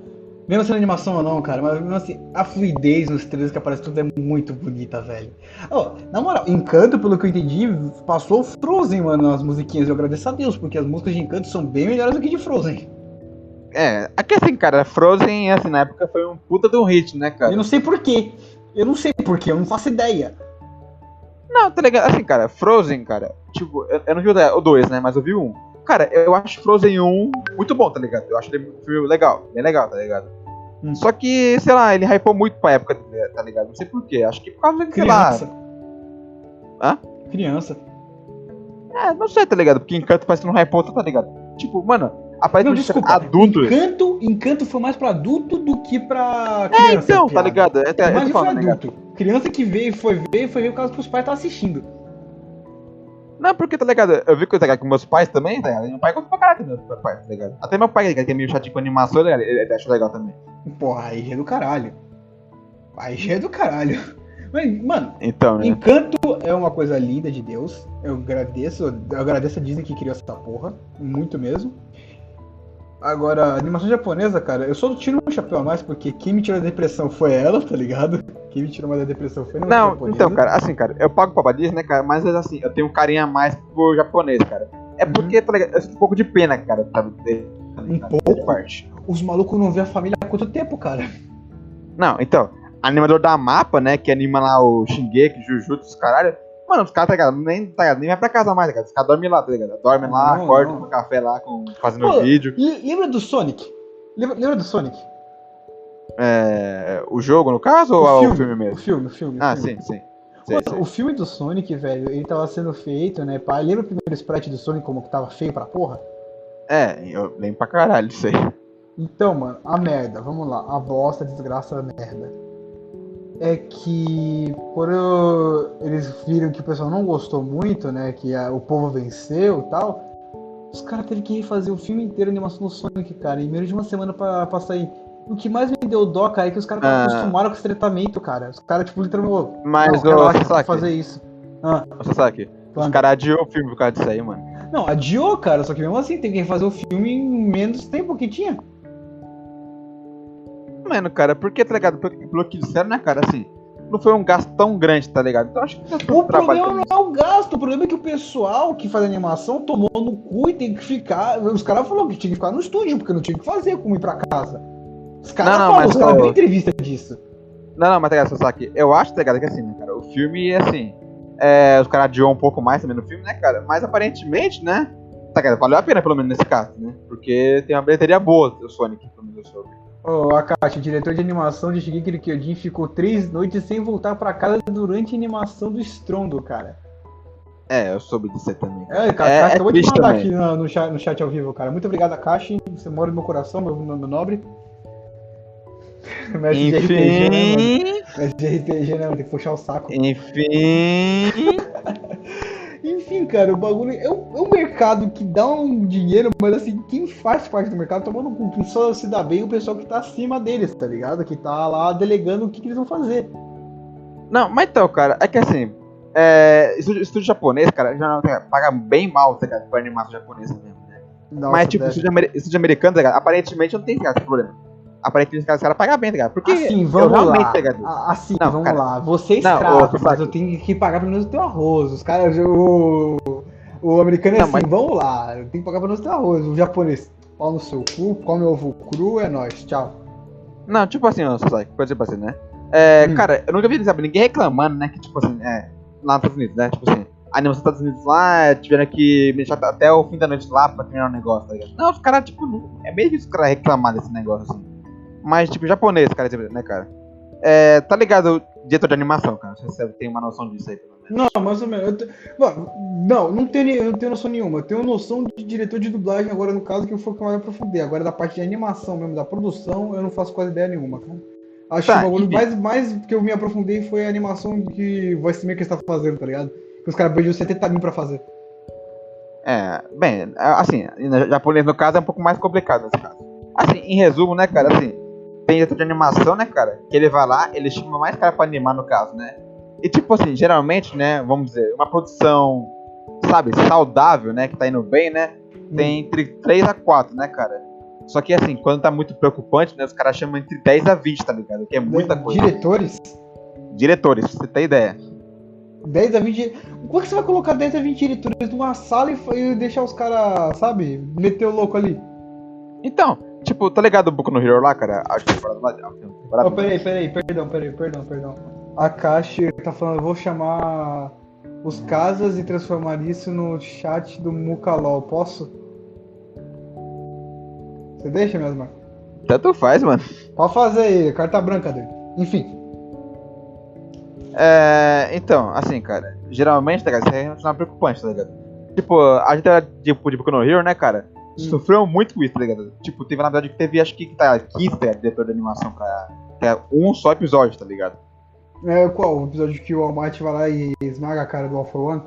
[SPEAKER 1] Mesmo sendo animação ou não, cara, mas mesmo assim, a fluidez nos trailers que aparece tudo é muito bonita, velho. Oh, na moral, Encanto, pelo que eu entendi, passou Frozen, mano, nas musiquinhas. Eu agradeço a Deus, porque as músicas de Encanto são bem melhores do que de Frozen.
[SPEAKER 2] É, aqui assim, cara, Frozen, assim, na época foi um puta de um hit, né, cara?
[SPEAKER 1] Eu não sei porquê. Eu não sei porquê, eu não faço ideia.
[SPEAKER 2] Não, tá ligado? Assim, cara, Frozen, cara, tipo, eu, eu não vi o 2, né, mas eu vi um. Cara, eu acho Frozen 1 muito bom, tá ligado? Eu acho ele um filme legal, bem legal, tá ligado? Hum. Só que, sei lá, ele hypou muito pra época, tá ligado? Não sei porquê. Acho que por causa de, sei
[SPEAKER 1] Criança.
[SPEAKER 2] lá. Hã?
[SPEAKER 1] Criança.
[SPEAKER 2] É, não sei, tá ligado? Porque Encanto parece que não hypou, tá ligado? Tipo, mano, aparece
[SPEAKER 1] Não, desculpa.
[SPEAKER 2] adultos.
[SPEAKER 1] Encanto, Encanto foi mais pra adulto do que pra
[SPEAKER 2] É,
[SPEAKER 1] criança.
[SPEAKER 2] então, tá ligado? É, é,
[SPEAKER 1] Mas
[SPEAKER 2] tô
[SPEAKER 1] foi
[SPEAKER 2] né,
[SPEAKER 1] adulto. Criança que veio, foi ver, foi ver por causa que os pais estavam assistindo.
[SPEAKER 2] Não, porque, tá ligado? Eu vi que tá com meus pais também, tá ligado? Meu pai gosta pra caralho também, meu pai, tá ligado? Até meu pai, tá ligado? que é meio chatinho com animação, tá ligado? ele, ele acha legal também.
[SPEAKER 1] Porra, aí é do caralho. Aí é do caralho. Mas, mano,
[SPEAKER 2] Então, né?
[SPEAKER 1] Encanto é uma coisa linda de Deus. Eu agradeço. Eu agradeço a Disney que criou essa porra. Muito mesmo. Agora, animação japonesa, cara, eu só tiro um chapéu a mais porque quem me tirou da depressão foi ela, tá ligado? Quem me tirou mais da depressão foi
[SPEAKER 2] Não,
[SPEAKER 1] japonesa.
[SPEAKER 2] então, cara, assim, cara, eu pago pra Disney, né, cara, mas assim, eu tenho um carinho a mais pro japonês, cara. É porque, tá ligado? Eu sinto um pouco de pena, cara, tá
[SPEAKER 1] Um
[SPEAKER 2] ligado?
[SPEAKER 1] pouco?
[SPEAKER 2] Parte.
[SPEAKER 1] Os malucos não vê a família há quanto tempo, cara?
[SPEAKER 2] Não, então, animador da Mapa, né, que anima lá o Shingeki, Jujutsu, os caralho. Mano, os caras, tá ligado? Nem, tá ligado? Nem vai pra casa mais, tá ligado? Os caras dormem lá, tá ligado? Dormem lá,
[SPEAKER 1] Não,
[SPEAKER 2] acordam, tomam café lá, com, fazendo
[SPEAKER 1] Pô,
[SPEAKER 2] vídeo.
[SPEAKER 1] Le- Lembra do Sonic? Lembra, lembra do Sonic?
[SPEAKER 2] É, o jogo, no caso, ou é o filme
[SPEAKER 1] O
[SPEAKER 2] mesmo?
[SPEAKER 1] filme, o filme. o
[SPEAKER 2] Ah,
[SPEAKER 1] filme.
[SPEAKER 2] sim, sim. Sei, sei.
[SPEAKER 1] o filme do Sonic, velho, ele tava sendo feito, né? Pá, lembra o primeiro sprite do Sonic como que tava feio pra porra?
[SPEAKER 2] É, eu lembro pra caralho disso aí.
[SPEAKER 1] Então, mano, a merda, vamos lá, a bosta, a desgraça, a merda. É que quando eles viram que o pessoal não gostou muito, né? Que a- o povo venceu e tal, os caras teve que refazer o filme inteiro a animação do Sonic, cara, em menos de uma semana pra, pra sair. O que mais me deu dó, cara, é que os caras
[SPEAKER 2] Ah.
[SPEAKER 1] acostumaram com esse tratamento, cara. Os caras, tipo, literalmente.
[SPEAKER 2] Mas,
[SPEAKER 1] não, relaxa,
[SPEAKER 2] Sasaki,
[SPEAKER 1] fazer isso. Ah,
[SPEAKER 2] ô, Sasaki, os caras adiou o filme por causa disso aí, mano.
[SPEAKER 1] Não, adiou, cara, só que mesmo assim tem que fazer o filme em menos tempo que tinha.
[SPEAKER 2] Mano, cara, porque, tá ligado? Pelo, que disseram, né, cara, assim, não foi um gasto tão grande, tá ligado? Então acho que
[SPEAKER 1] O problema não é o gasto, o problema é que o pessoal que faz animação tomou no cu e tem que ficar. Os caras falaram que tinha que ficar no estúdio, porque não tinha que fazer como ir pra casa. Os caras
[SPEAKER 2] Não, não, mas, ô-
[SPEAKER 1] dão entrevista disso.
[SPEAKER 2] Não, não, mas tá ligado, Sasaki, eu acho, tá ligado, que assim, né, cara, o filme, assim, é, os caras adiou um pouco mais também no filme, né, cara, mas aparentemente, né, tá ligado, valeu a pena pelo menos nesse caso, né, porque tem uma bilheteria boa do Sonic, pelo menos eu soube.
[SPEAKER 1] Ô, Akashi, diretor de animação de Shigeki no Kyojin, ficou três noites sem voltar pra casa durante a animação do Estrondo, cara.
[SPEAKER 2] É, eu soube disso também.
[SPEAKER 1] É, cara,
[SPEAKER 2] É-
[SPEAKER 1] Akashi,
[SPEAKER 2] é
[SPEAKER 1] acabou de
[SPEAKER 2] triste
[SPEAKER 1] mandar
[SPEAKER 2] também.
[SPEAKER 1] aqui no, no chat, no chat ao vivo, cara. Muito obrigado, Akashi. Você mora no meu coração, meu, meu nobre. Mestre de RPG, né, mano?
[SPEAKER 2] Enfim,
[SPEAKER 1] Mestre de RPG, né? mano? Tem que puxar o saco.
[SPEAKER 2] enfim,
[SPEAKER 1] Enfim, cara, o bagulho é um, é um mercado que dá um dinheiro, mas assim, quem faz parte do mercado tomando cu, quem só se dá bem é o pessoal que tá acima deles, tá ligado? Que tá lá delegando o que, que eles vão fazer.
[SPEAKER 2] Não, mas então, cara, é que assim, é, estúdio, estúdio japonês, cara, já não, paga bem mal, tá ligado, pra animação japonesa mesmo, né?
[SPEAKER 1] Nossa,
[SPEAKER 2] mas, tipo, estúdio, amer- estúdio americano, tá ligado, aparentemente não tem esse problema. Aparentemente os caras, pagam bem, tá ligado? Porque
[SPEAKER 1] assim,
[SPEAKER 2] eu
[SPEAKER 1] vamos
[SPEAKER 2] realmente,
[SPEAKER 1] lá.
[SPEAKER 2] tá
[SPEAKER 1] Assim,
[SPEAKER 2] Não,
[SPEAKER 1] vamos
[SPEAKER 2] cara.
[SPEAKER 1] lá. Você
[SPEAKER 2] Não,
[SPEAKER 1] escravo, mas eu tenho que pagar pelo menos o teu arroz. Os caras, o, o americano é
[SPEAKER 2] Não,
[SPEAKER 1] assim,
[SPEAKER 2] mas-
[SPEAKER 1] vamos lá, eu tenho que pagar pelo menos o teu arroz. O japonês, pau no seu cu, come ovo cru, é nóis, tchau.
[SPEAKER 2] Não, tipo assim, ó, Sasaki, coisa tipo assim, né? É,
[SPEAKER 1] Hum.
[SPEAKER 2] cara, eu nunca vi, sabe, ninguém reclamando, né, que, tipo assim, é, lá nos Estados Unidos, né, tipo assim, a animação dos Estados Unidos lá, tiveram que deixar até o fim da noite lá pra terminar o negócio, tá ligado? Não, os caras, tipo, não, é meio difícil os caras reclamar desse negócio, assim. Mas, tipo, japonês, cara, né, cara? É, tá ligado, o diretor de animação, cara, você tem uma noção disso aí, pelo menos.
[SPEAKER 1] Não, mais ou menos. Te- Não, não tenho, eu não tenho noção nenhuma. Eu tenho noção de diretor de dublagem agora, no caso, que eu for que eu mais aprofundei. Agora, da parte de animação mesmo, da produção, eu não faço quase ideia nenhuma, cara. Acho
[SPEAKER 2] Tá,
[SPEAKER 1] que o bagulho mais, mais que eu me aprofundei foi a animação que Voice Maker está fazendo, tá ligado? Que os caras perderam 70 mil pra fazer.
[SPEAKER 2] É, bem, assim, japonês no caso é um pouco mais complicado nesse caso. Assim, em resumo, né, cara, assim, tem diretor de animação, né, cara, que ele vai lá, ele chama mais cara pra animar no caso, né? E tipo assim, geralmente, né, vamos dizer, uma produção, sabe, saudável, né, que tá indo bem, né? tem entre 3 a 4, né, cara? Só que assim, quando tá muito preocupante, né, os caras chamam entre 10 a 20, tá ligado? Que é muita coisa.
[SPEAKER 1] Diretores?
[SPEAKER 2] Diretores, pra você ter ideia.
[SPEAKER 1] 10 a 20. Como é que você vai colocar 10 a 20 diretores numa sala e, e deixar os caras, sabe, meter o louco ali?
[SPEAKER 2] Então, tipo, tá ligado o Boku no Hero lá, cara? Temporada lá.
[SPEAKER 1] Oh, peraí, peraí, perdão, peraí, perdão, perdão. A Kashi tá falando, eu vou chamar os casas e transformar isso no chat do Mukalol, posso? Você deixa mesmo, mano?
[SPEAKER 2] Tanto faz, mano.
[SPEAKER 1] Pode fazer aí, carta branca dele. Enfim.
[SPEAKER 2] É, então, assim, cara, geralmente, tá ligado? Isso é uma preocupante, tá ligado? Tipo, a gente era tipo, de Boku no Hero, né, cara? Sofreu muito com isso, tá ligado? Tipo, teve na verdade que teve, acho que tá 15 tá, diretor de animação pra. É um só episódio, tá ligado?
[SPEAKER 1] É qual? O episódio que o Almighty vai lá e esmaga a cara do All for One?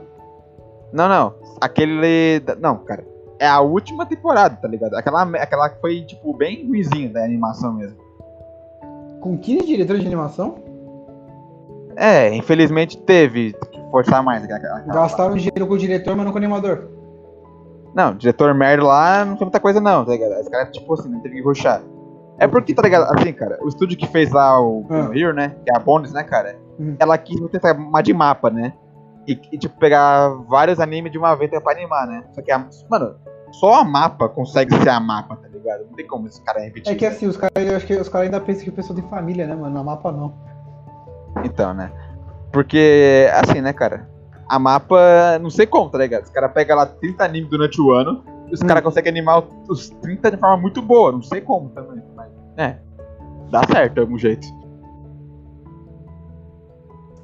[SPEAKER 2] Não, não. Aquele. Não, cara. É a última temporada, tá ligado? Aquela, aquela que foi, tipo, bem ruimzinha da animação mesmo.
[SPEAKER 1] Com 15 diretores de animação?
[SPEAKER 2] É, infelizmente teve que forçar mais. Aquela, aquela
[SPEAKER 1] Gastaram dinheiro com o diretor, mas não com o animador.
[SPEAKER 2] Não, diretor merda lá não foi muita coisa não, tá ligado? Os caras, tipo assim, não teve que ruxar. É porque, tá ligado? Assim, cara, o estúdio que fez lá o ah. Né? Que é a Bones, né, cara? Uhum. Ela quis tentar uma de mapa, né? E, e, tipo, pegar vários animes de uma vez pra animar, né? Só que, a, mano, só a mapa consegue ser a mapa, tá ligado? Não tem como esse cara repetir.
[SPEAKER 1] É que assim, os caras, eu acho que os caras ainda pensam que o pessoal tem família, né, mano? A mapa não.
[SPEAKER 2] Então, né? Porque, assim, né, cara? A mapa, não sei como, tá ligado? Os caras pegam lá 30 animes durante o ano e os hum. caras conseguem animar os 30 de forma muito boa. Não sei como também. Mas, é, dá certo de algum jeito.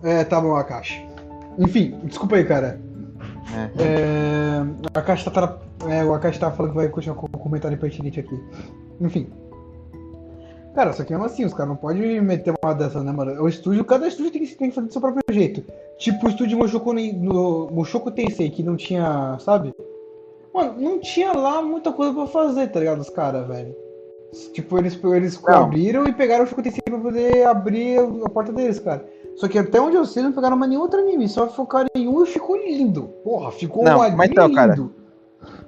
[SPEAKER 1] É, tá bom, Akashi. Enfim, desculpa aí, cara. É. É, a Akashi tá, é, o Akashi tá falando que vai continuar com o comentário pertinente aqui. Enfim. Cara, só que mesmo assim, os caras não podem meter uma dessa, né, mano? O estúdio, cada estúdio tem que, tem que fazer do seu próprio jeito. Tipo o estúdio Mushoku, no, Mushoku Tensei, que não tinha, sabe? Mano, não tinha lá muita coisa pra fazer, tá ligado? Os caras, velho. Tipo, eles, eles abriram e pegaram o Mushoku Tensei pra poder abrir a porta deles, cara. Só que até onde eu sei, não pegaram mais nenhum outro anime, só focaram em um e ficou lindo. Porra, ficou
[SPEAKER 2] não,
[SPEAKER 1] um
[SPEAKER 2] mas então, lindo. Cara,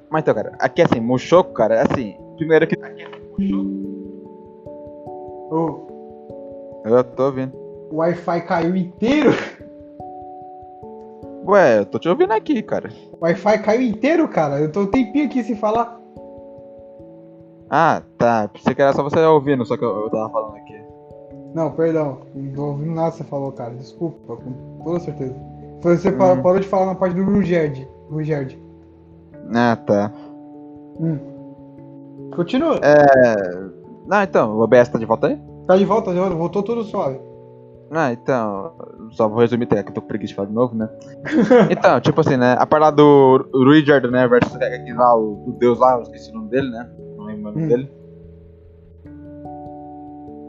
[SPEAKER 2] mas então, cara, aqui assim, Mushoku, cara, é assim, primeiro que. Aqui é Mushoku.
[SPEAKER 1] Oh.
[SPEAKER 2] Eu tô ouvindo.
[SPEAKER 1] O Wi-Fi caiu inteiro?
[SPEAKER 2] Ué, eu tô te ouvindo aqui, cara.
[SPEAKER 1] O Wi-Fi caiu inteiro, cara? Eu tô um tempinho aqui sem falar.
[SPEAKER 2] Ah, tá. Pensei que era só você ouvindo, só que eu, eu tava falando aqui.
[SPEAKER 1] Não, perdão. Não tô ouvindo nada que você falou, cara. Desculpa, com toda certeza. Você hum. parou de falar na parte do Rugerd. Rugerd.
[SPEAKER 2] Ah, tá.
[SPEAKER 1] Hum. Continua.
[SPEAKER 2] É. Não, então, o OBS tá de volta aí?
[SPEAKER 1] Tá de volta, voltou tudo suave.
[SPEAKER 2] Ah, então, só vou resumir, tá, que eu tô com preguiça de falar de novo, né? então, tipo assim, né, a parada do Richard, né, versus aqui lá, o, o deus lá, eu esqueci o nome dele, né, não lembro o nome hum. dele.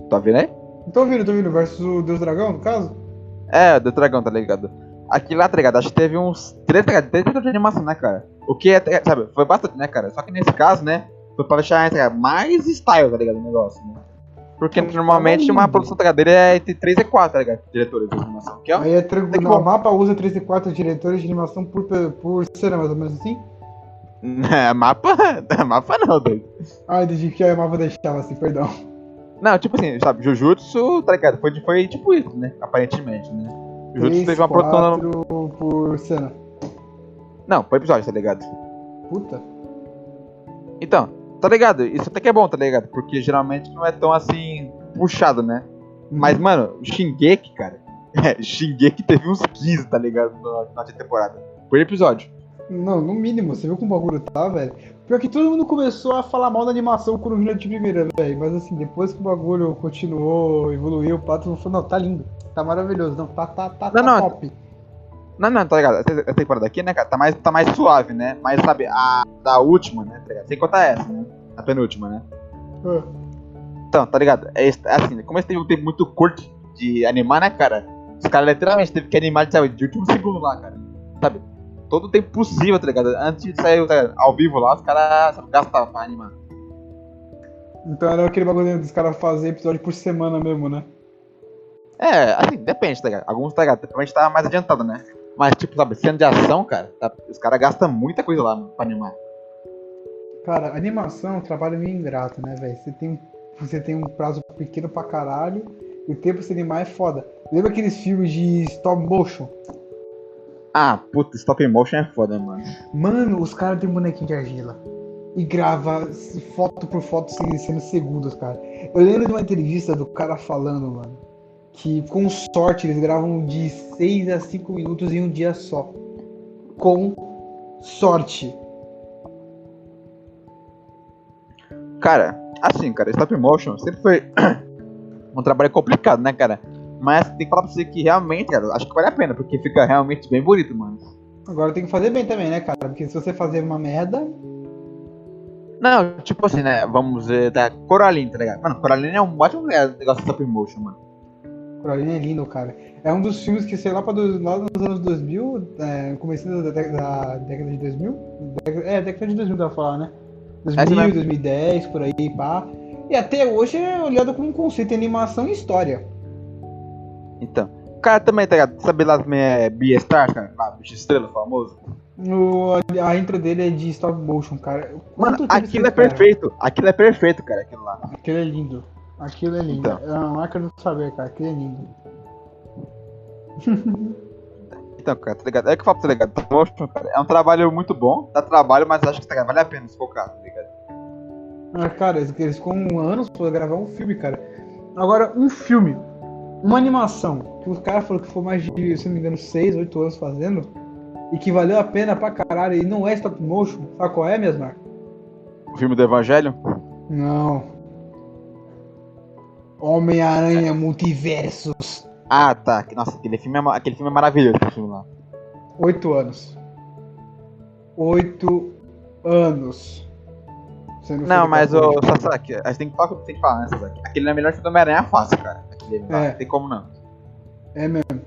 [SPEAKER 2] Tá ouvindo aí?
[SPEAKER 1] Tô ouvindo, tô ouvindo, versus o deus dragão, no caso?
[SPEAKER 2] É, o deus dragão, tá ligado? Aqui lá, tá ligado, acho que teve uns três, tá ligado, três de animação, né, cara? O que é, sabe, foi bastante, né, cara? Só que nesse caso, né, foi pra deixar tá mais style, tá ligado? O negócio, né? Porque normalmente uma produção tá ligado? é entre 3 e 4, tá ligado? Diretores de animação. Que é,
[SPEAKER 1] Aí é tranquilo. O mapa usa 3 e 4 diretores de animação por, por cena, mais ou menos assim?
[SPEAKER 2] É, mapa. mapa não, doido.
[SPEAKER 1] Ah, entendi que o mapa deixava assim, perdão.
[SPEAKER 2] Não, tipo assim, sabe, Jujutsu, tá ligado? Foi, foi tipo isso, né? Aparentemente, né?
[SPEAKER 1] Jujutsu teve uma produção. por cena.
[SPEAKER 2] Não, por episódio, tá ligado?
[SPEAKER 1] Puta.
[SPEAKER 2] Então, Tá ligado? Isso até que é bom, tá ligado? Porque geralmente não é tão assim puxado, né? Mas, mano, o Shingeki, cara. É, Shingeki teve uns 15, tá ligado? Na, na temporada. Por episódio.
[SPEAKER 1] Não, no mínimo, você viu como o bagulho tá, velho? Pior que todo mundo começou a falar mal da animação quando viu de primeira, velho. Mas assim, depois que o bagulho continuou, evoluiu, o pato falou, não, tá lindo. Tá maravilhoso. Não, tá, tá, tá,
[SPEAKER 2] não,
[SPEAKER 1] tá
[SPEAKER 2] não, top. Não, não, tá ligado? Essa temporada aqui, né, cara, tá mais, tá mais suave, né? Mas, sabe, a da última, né, tá ligado? Sem contar essa, né? A penúltima, né?
[SPEAKER 1] Uh.
[SPEAKER 2] Então, tá ligado? É, assim, como esse teve um tempo muito curto de animar, né, cara? Os caras literalmente teve que animar sabe, de último segundo lá, cara. Sabe? Todo o tempo possível, tá ligado? Antes de sair tá ao vivo lá, os caras gastavam pra animar.
[SPEAKER 1] Então era aquele bagulho dos caras fazer episódio por semana mesmo, né?
[SPEAKER 2] É, assim, depende, tá ligado? Alguns, tá ligado? Gente tava mais adiantado, né? Mas, tipo, sabe, cena de ação, cara, tá, os caras gastam muita coisa lá pra animar.
[SPEAKER 1] Cara, animação é um trabalho meio ingrato, né, velho? Você tem, você tem um prazo pequeno pra caralho e o tempo pra se animar é foda. Lembra aqueles filmes de stop motion?
[SPEAKER 2] Ah, puta, stop motion é foda, mano.
[SPEAKER 1] Mano, os caras têm bonequinho de argila. E grava foto por foto sendo segundos, cara. Eu lembro de uma entrevista do cara falando, mano, que com sorte eles gravam de 6 a 5 minutos em um dia só. Com sorte.
[SPEAKER 2] Cara, assim, cara, stop motion sempre foi um trabalho complicado, né, cara? Mas tem que falar pra você que realmente, cara, acho que vale a pena, porque fica realmente bem bonito, mano.
[SPEAKER 1] Agora tem que fazer bem também, né, cara? Porque se você fazer uma merda.
[SPEAKER 2] Não, tipo assim, né? Vamos ver, tá? Coraline, tá ligado? Mano, Coraline é um ótimo negócio de stop motion, mano.
[SPEAKER 1] Coraline é lindo, cara. É um dos filmes que, sei lá, do, lá nos anos 2000, é, começando da, década- da década de 2000. Década- é, década de 2000 dá falar, né?
[SPEAKER 2] Essa
[SPEAKER 1] 2000,
[SPEAKER 2] mesmo.
[SPEAKER 1] 2010, por aí, pá. E até hoje é olhado como um conceito de animação e história.
[SPEAKER 2] Então. O cara também, tá ligado? Sabe lá também é Beastars, cara? Lá, bicho estrela famoso.
[SPEAKER 1] O, a intro dele é de stop motion, cara.
[SPEAKER 2] Mano,
[SPEAKER 1] Quanto tempo
[SPEAKER 2] aquilo é
[SPEAKER 1] espera?
[SPEAKER 2] perfeito. Aquilo é perfeito, cara, aquilo lá.
[SPEAKER 1] Aquilo é lindo. Aquilo é lindo.
[SPEAKER 2] Então.
[SPEAKER 1] É uma marca do saber, cara. Aquilo é lindo.
[SPEAKER 2] Então, cara, tá ligado? É que eu falo, tá ligado? Stop motion, cara, é um trabalho muito bom. Dá trabalho, mas acho que tá vale a pena se for o caso, tá ligado?
[SPEAKER 1] Ah, cara, eles, ficam anos pra gravar um filme, cara. Agora, um filme, uma animação, que os caras falaram que foi mais de, se não me engano, 6, 8 anos fazendo, e que valeu a pena pra caralho, e não é stop motion, sabe qual é, Mesmar?
[SPEAKER 2] O filme do Evangelho?
[SPEAKER 1] Não. Homem-Aranha Multiversos.
[SPEAKER 2] Ah, tá. Nossa, aquele filme é, aquele filme é maravilhoso, filme lá.
[SPEAKER 1] 8 anos. 8 anos. Você
[SPEAKER 2] Não,
[SPEAKER 1] foi
[SPEAKER 2] mas
[SPEAKER 1] capaz
[SPEAKER 2] o Sasaki, a gente tem que falar, tem que falar, né, Sasaki? Aquele é o melhor filme do Homem-Aranha fácil, cara. Aquele
[SPEAKER 1] É.
[SPEAKER 2] não tem como não.
[SPEAKER 1] É mesmo.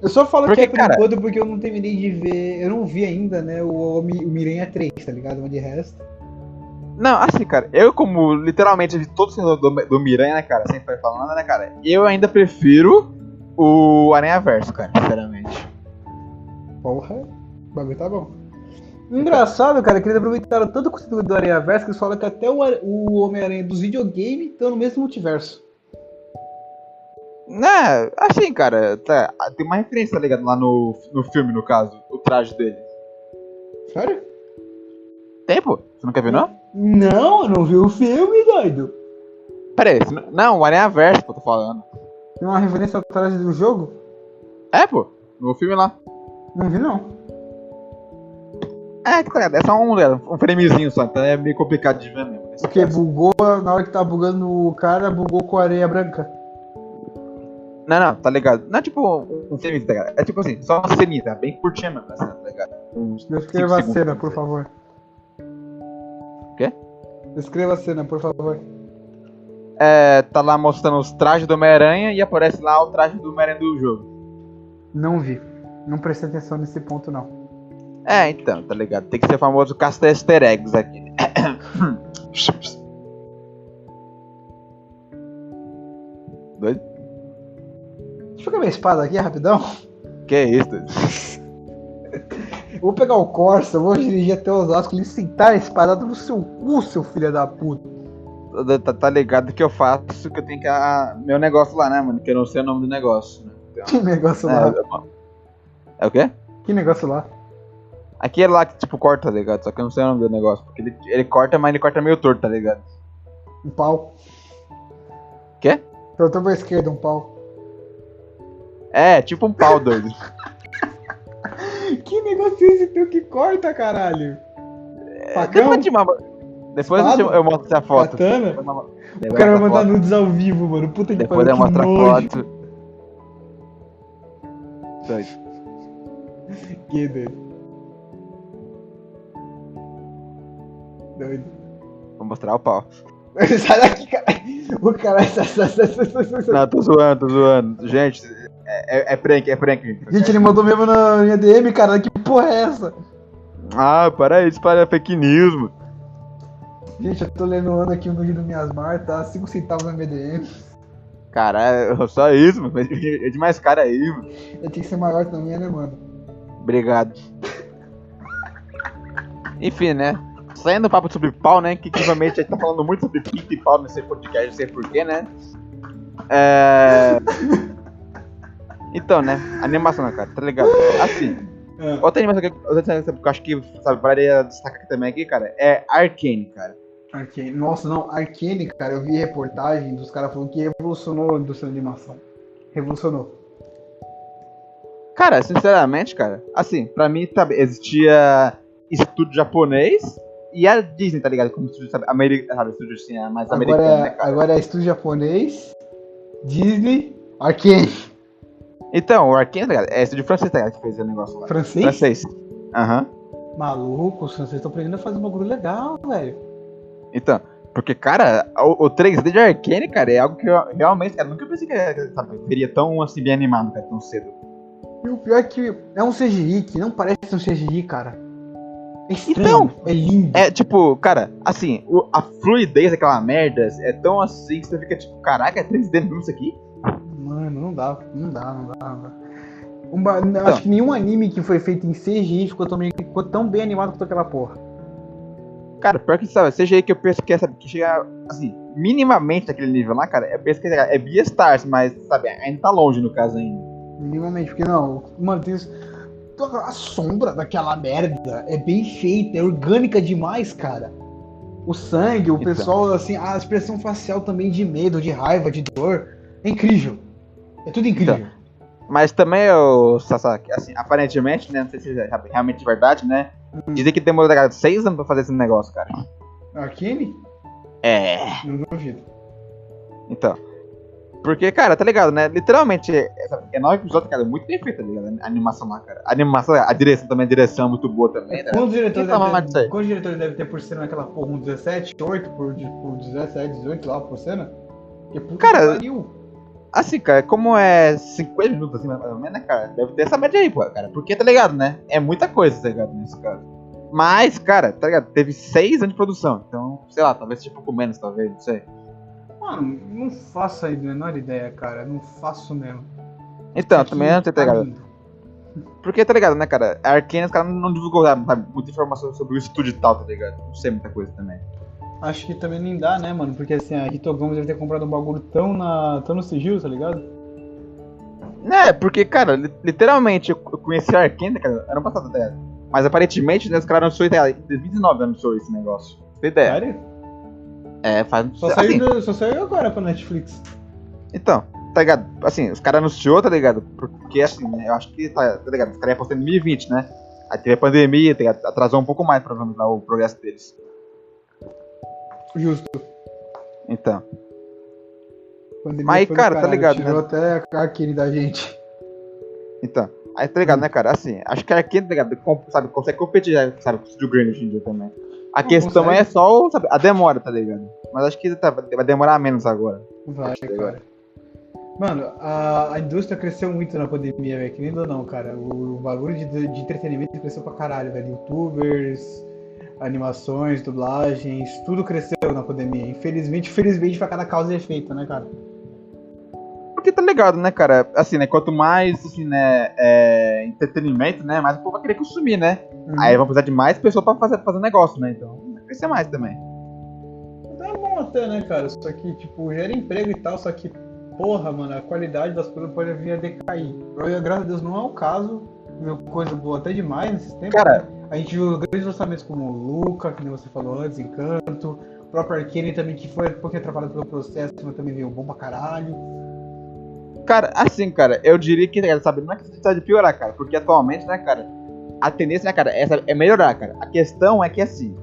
[SPEAKER 1] Eu só falo
[SPEAKER 2] Porque,
[SPEAKER 1] que é por
[SPEAKER 2] cara-
[SPEAKER 1] enquanto porque eu não terminei de ver. Eu não vi ainda, né? O, o Miranha 3, tá ligado? Mas de resto.
[SPEAKER 2] Não, assim, cara, eu como literalmente vi todos os filmes do, do Miranha, né, cara, sempre vai falando, né, cara, eu ainda prefiro o Aranha Verso, cara, sinceramente.
[SPEAKER 1] Porra, o bagulho tá bom. Engraçado, cara, que eles aproveitaram tanto o conceito do Aranha Verso que eles falam que até o, o Homem-Aranha dos videogames estão no mesmo multiverso.
[SPEAKER 2] Né, assim, cara, tá, tem uma referência, tá ligado, lá no, no filme, no caso, o traje dele.
[SPEAKER 1] Sério?
[SPEAKER 2] Tem, pô? Você nunca viu, não?
[SPEAKER 1] Não, eu não vi o filme, doido.
[SPEAKER 2] Pera aí, você não- o Aranha Verso, pô, tô falando.
[SPEAKER 1] Tem uma referência atrás do jogo?
[SPEAKER 2] É, pô, no filme lá.
[SPEAKER 1] Não vi, não.
[SPEAKER 2] É, que tá ligado, é só um, um framezinho só, então é meio complicado de ver mesmo.
[SPEAKER 1] Porque
[SPEAKER 2] caso.
[SPEAKER 1] bugou, na hora que tá bugando o cara, bugou com a areia branca.
[SPEAKER 2] Não, não, tá ligado? Não é tipo um, filme, tá ligado? É tipo assim, só uma ceninha, tá? Bem curtinha mesmo, tá ligado?
[SPEAKER 1] Descreva a cena, por favor.
[SPEAKER 2] Quê?
[SPEAKER 1] Descreva a cena, por favor.
[SPEAKER 2] É, tá lá mostrando os trajes do Homem-Aranha e aparece lá o traje do Homem-Aranha do jogo.
[SPEAKER 1] Não vi. Não prestei atenção nesse ponto, não.
[SPEAKER 2] É, então, tá ligado? Tem que ser famoso caça easter eggs aqui. Doido?
[SPEAKER 1] Deixa eu pegar minha espada aqui, rapidão.
[SPEAKER 2] Que isso?
[SPEAKER 1] vou pegar o Corsa, vou dirigir até Osasco, lhe sentar a espada no seu cu, seu filho da puta.
[SPEAKER 2] Tá, tá ligado que eu faço que eu tenho que. Ah, meu negócio lá, né, mano? Que eu não sei o nome do negócio, né? Então,
[SPEAKER 1] Que negócio
[SPEAKER 2] é,
[SPEAKER 1] lá?
[SPEAKER 2] é o quê?
[SPEAKER 1] Que negócio lá?
[SPEAKER 2] Aquele lá que tipo corta, tá ligado? Só que eu não sei o nome do negócio. Porque ele, ele corta, mas ele corta meio torto, tá ligado?
[SPEAKER 1] Um pau.
[SPEAKER 2] Quê?
[SPEAKER 1] Perguntou pra esquerda, um pau.
[SPEAKER 2] É, tipo um pau doido.
[SPEAKER 1] Que negócio é esse teu que corta, caralho?
[SPEAKER 2] Eu te mamo- Depois
[SPEAKER 1] Espada?
[SPEAKER 2] eu mostro essa foto.
[SPEAKER 1] Katana?
[SPEAKER 2] Depois
[SPEAKER 1] O cara vai mandar nudes ao vivo, mano. Puta que
[SPEAKER 2] Depois eu
[SPEAKER 1] pariu,
[SPEAKER 2] mostro a foto. Doido.
[SPEAKER 1] Que doido. Doido.
[SPEAKER 2] Vou mostrar o pau.
[SPEAKER 1] Sai daqui, cara. O cara.
[SPEAKER 2] Não, tô zoando, tô zoando. Gente, é, é, é prank, é prank. gente.
[SPEAKER 1] Gente, ele mandou mesmo na minha DM, cara. Que porra é essa?
[SPEAKER 2] Ah, para aí, espalha fake news, mano.
[SPEAKER 1] Gente, eu tô lendo ano aqui o vídeo do Miasmar, tá? 5 centavos na minha DM.
[SPEAKER 2] Caralho, só isso, mano. É de mais cara aí, mano.
[SPEAKER 1] Eu tinha que ser maior também, né, mano?
[SPEAKER 2] Obrigado. Enfim, né? saindo papo sobre pau, né? Que ultimamente a gente tá falando muito sobre pinto e pau nesse podcast, não sei porquê, né? É... Então, né? Animação, né, cara? Tá ligado? Assim,
[SPEAKER 1] Ah,
[SPEAKER 2] outra animação que, outra animação que eu acho que, sabe, valeria destacar aqui também aqui, cara, é Arcane, cara.
[SPEAKER 1] Arcane. Nossa, não, Arcane, cara, eu vi reportagem dos caras falando que revolucionou a indústria da animação. Revolucionou.
[SPEAKER 2] Cara, sinceramente, cara, assim, pra mim, sabe, existia estúdio japonês e a Disney, tá ligado? Como estúdio, sabe, sabe, estúdio assim, é mais
[SPEAKER 1] Agora
[SPEAKER 2] americano, né,
[SPEAKER 1] é,
[SPEAKER 2] cara?
[SPEAKER 1] agora é estúdio japonês, Disney, Arcane.
[SPEAKER 2] Então, o Arcane, tá ligado? É estúdio francês, tá ligado? Que fez o negócio lá.
[SPEAKER 1] Francês?
[SPEAKER 2] Francês. Aham.
[SPEAKER 1] Maluco, os franceses estão aprendendo a fazer um bagulho legal, velho.
[SPEAKER 2] Então, porque, cara, o, o 3D de Arcane, cara, é algo que eu realmente, cara, nunca pensei que, sabe, seria tão, assim, bem animado, cara, tão cedo.
[SPEAKER 1] E o pior é que é um CGI que não parece um CGI, cara. É estranho,
[SPEAKER 2] Então,
[SPEAKER 1] é lindo.
[SPEAKER 2] É, tipo, cara, assim, o- a fluidez daquela merda é tão assim que você fica, tipo, caraca, é 3D mesmo isso aqui?
[SPEAKER 1] Mano, não dá, não dá, não dá. Não dá. Um ba- Acho que nenhum anime que foi feito em CGI ficou tão bem, ficou tão bem animado quanto aquela porra.
[SPEAKER 2] Cara, pior que, sabe, seja aí que eu penso que é, sabe, que chega, assim, minimamente naquele nível lá, cara, eu penso que é Beastars, mas, sabe, ainda tá longe no caso ainda.
[SPEAKER 1] Minimamente, porque não, mano, tem isso- a sombra daquela merda é bem feita, é orgânica demais, cara. O sangue, o
[SPEAKER 2] Então.
[SPEAKER 1] pessoal, assim, a expressão facial também de medo, de raiva, de dor, é incrível. É tudo incrível.
[SPEAKER 2] Mas também, o Sasaki, assim, aparentemente, né, não sei se é realmente verdade, né, dizem que demorou, cara, seis anos pra fazer esse negócio, cara.
[SPEAKER 1] Arcane?
[SPEAKER 2] É...
[SPEAKER 1] Não duvido.
[SPEAKER 2] Então. Porque, cara, tá ligado, né? Literalmente, é, é nove episódios, cara, muito bem feito, tá ligado? A animação lá, cara. A animação, a direção também, a direção é muito boa também, né?
[SPEAKER 1] Quantos diretores, deve ter, quantos diretores deve ter por cena naquela porra? Um 17, 8 por, por 17, 18 lá por cena? Que puta
[SPEAKER 2] Cara,
[SPEAKER 1] que pariu.
[SPEAKER 2] Assim, cara, como é 50 minutos, assim, mais ou menos, né, cara? Deve ter essa média aí, pô, cara. Porque, tá ligado, né? É muita coisa, tá ligado, nesse caso. Mas, cara, tá ligado? Teve seis anos de produção. Então, sei lá, talvez seja um pouco menos, talvez, não sei.
[SPEAKER 1] Mano, não faço a menor ideia, cara. Não faço mesmo.
[SPEAKER 2] Então, também não sei, tá ligado?
[SPEAKER 1] lindo.
[SPEAKER 2] Porque, tá ligado, né, cara? A Arcane, os caras não divulgou sabe, muita informação sobre o estúdio e tal, tá ligado? Não sei muita coisa também.
[SPEAKER 1] Acho que também nem dá, né, mano? Porque assim, a Hitogami deve ter comprado um bagulho tão, na, tão no sigilo, tá ligado?
[SPEAKER 2] É, porque, cara, li- literalmente, eu conheci a Arcane, cara, ano passado, ligado? Mas aparentemente, né, os caras anunciou? Em 2019 anunciou esse negócio. Você tem ideia?
[SPEAKER 1] Sério?
[SPEAKER 2] É, faz.
[SPEAKER 1] Só,
[SPEAKER 2] assim,
[SPEAKER 1] saiu, do- só saiu agora pra Netflix.
[SPEAKER 2] Então, tá ligado? Assim, os caras anunciou, tá ligado? Porque assim, né, eu acho que, tá, tá ligado? Os caras iam postar em 2020, né? Aí teve a pandemia, tá ligado? Atrasou um pouco mais, provavelmente, o progresso deles.
[SPEAKER 1] Justo.
[SPEAKER 2] Então.
[SPEAKER 1] Pandemia
[SPEAKER 2] Mas,
[SPEAKER 1] do
[SPEAKER 2] cara, tá ligado,
[SPEAKER 1] Tirou até a Arcane da gente.
[SPEAKER 2] Então. Aí, tá ligado, né, cara? Assim, acho que a Arkane, tá ligado? Sabe, consegue competir, sabe, com o Studio Grande hoje em dia também. A
[SPEAKER 1] Não,
[SPEAKER 2] questão
[SPEAKER 1] consegue.
[SPEAKER 2] é só, sabe, a demora, tá ligado? Mas acho que tá- vai demorar menos agora.
[SPEAKER 1] Vai,
[SPEAKER 2] Acho que
[SPEAKER 1] cara. Mano, a, a indústria cresceu muito na pandemia, velho. Querendo ou não, cara. O, o bagulho de, de entretenimento cresceu pra caralho, velho. Youtubers, animações, dublagens, tudo cresceu na pandemia. Infelizmente, felizmente pra cada causa e efeito, né, cara?
[SPEAKER 2] Porque tá ligado, né, cara? Assim, né? Quanto mais, assim, né, é, entretenimento, né? Mais o povo vai querer consumir, né?
[SPEAKER 1] Uhum.
[SPEAKER 2] Aí vão precisar de mais pessoas pra fazer, fazer negócio, né? Então, vai crescer mais também.
[SPEAKER 1] Tá bom até, né, cara? Só que, tipo, gera emprego e tal, só que, porra, mano, a qualidade das coisas pode vir a decair. Eu, graças a Deus, não é o caso. Viu coisa boa até demais nesses tempos.
[SPEAKER 2] Cara,
[SPEAKER 1] A gente viu grandes lançamentos como Luca, que nem você falou antes, Encanto, o próprio Arcane também, que foi um pouquinho atrapalhado pelo processo, mas também veio bom pra caralho.
[SPEAKER 2] cara, assim, cara, eu diria que, sabe, não é questão de piorar, cara, porque atualmente, né, cara, a tendência, né, cara, é, sabe, é melhorar, cara. A questão é que, assim,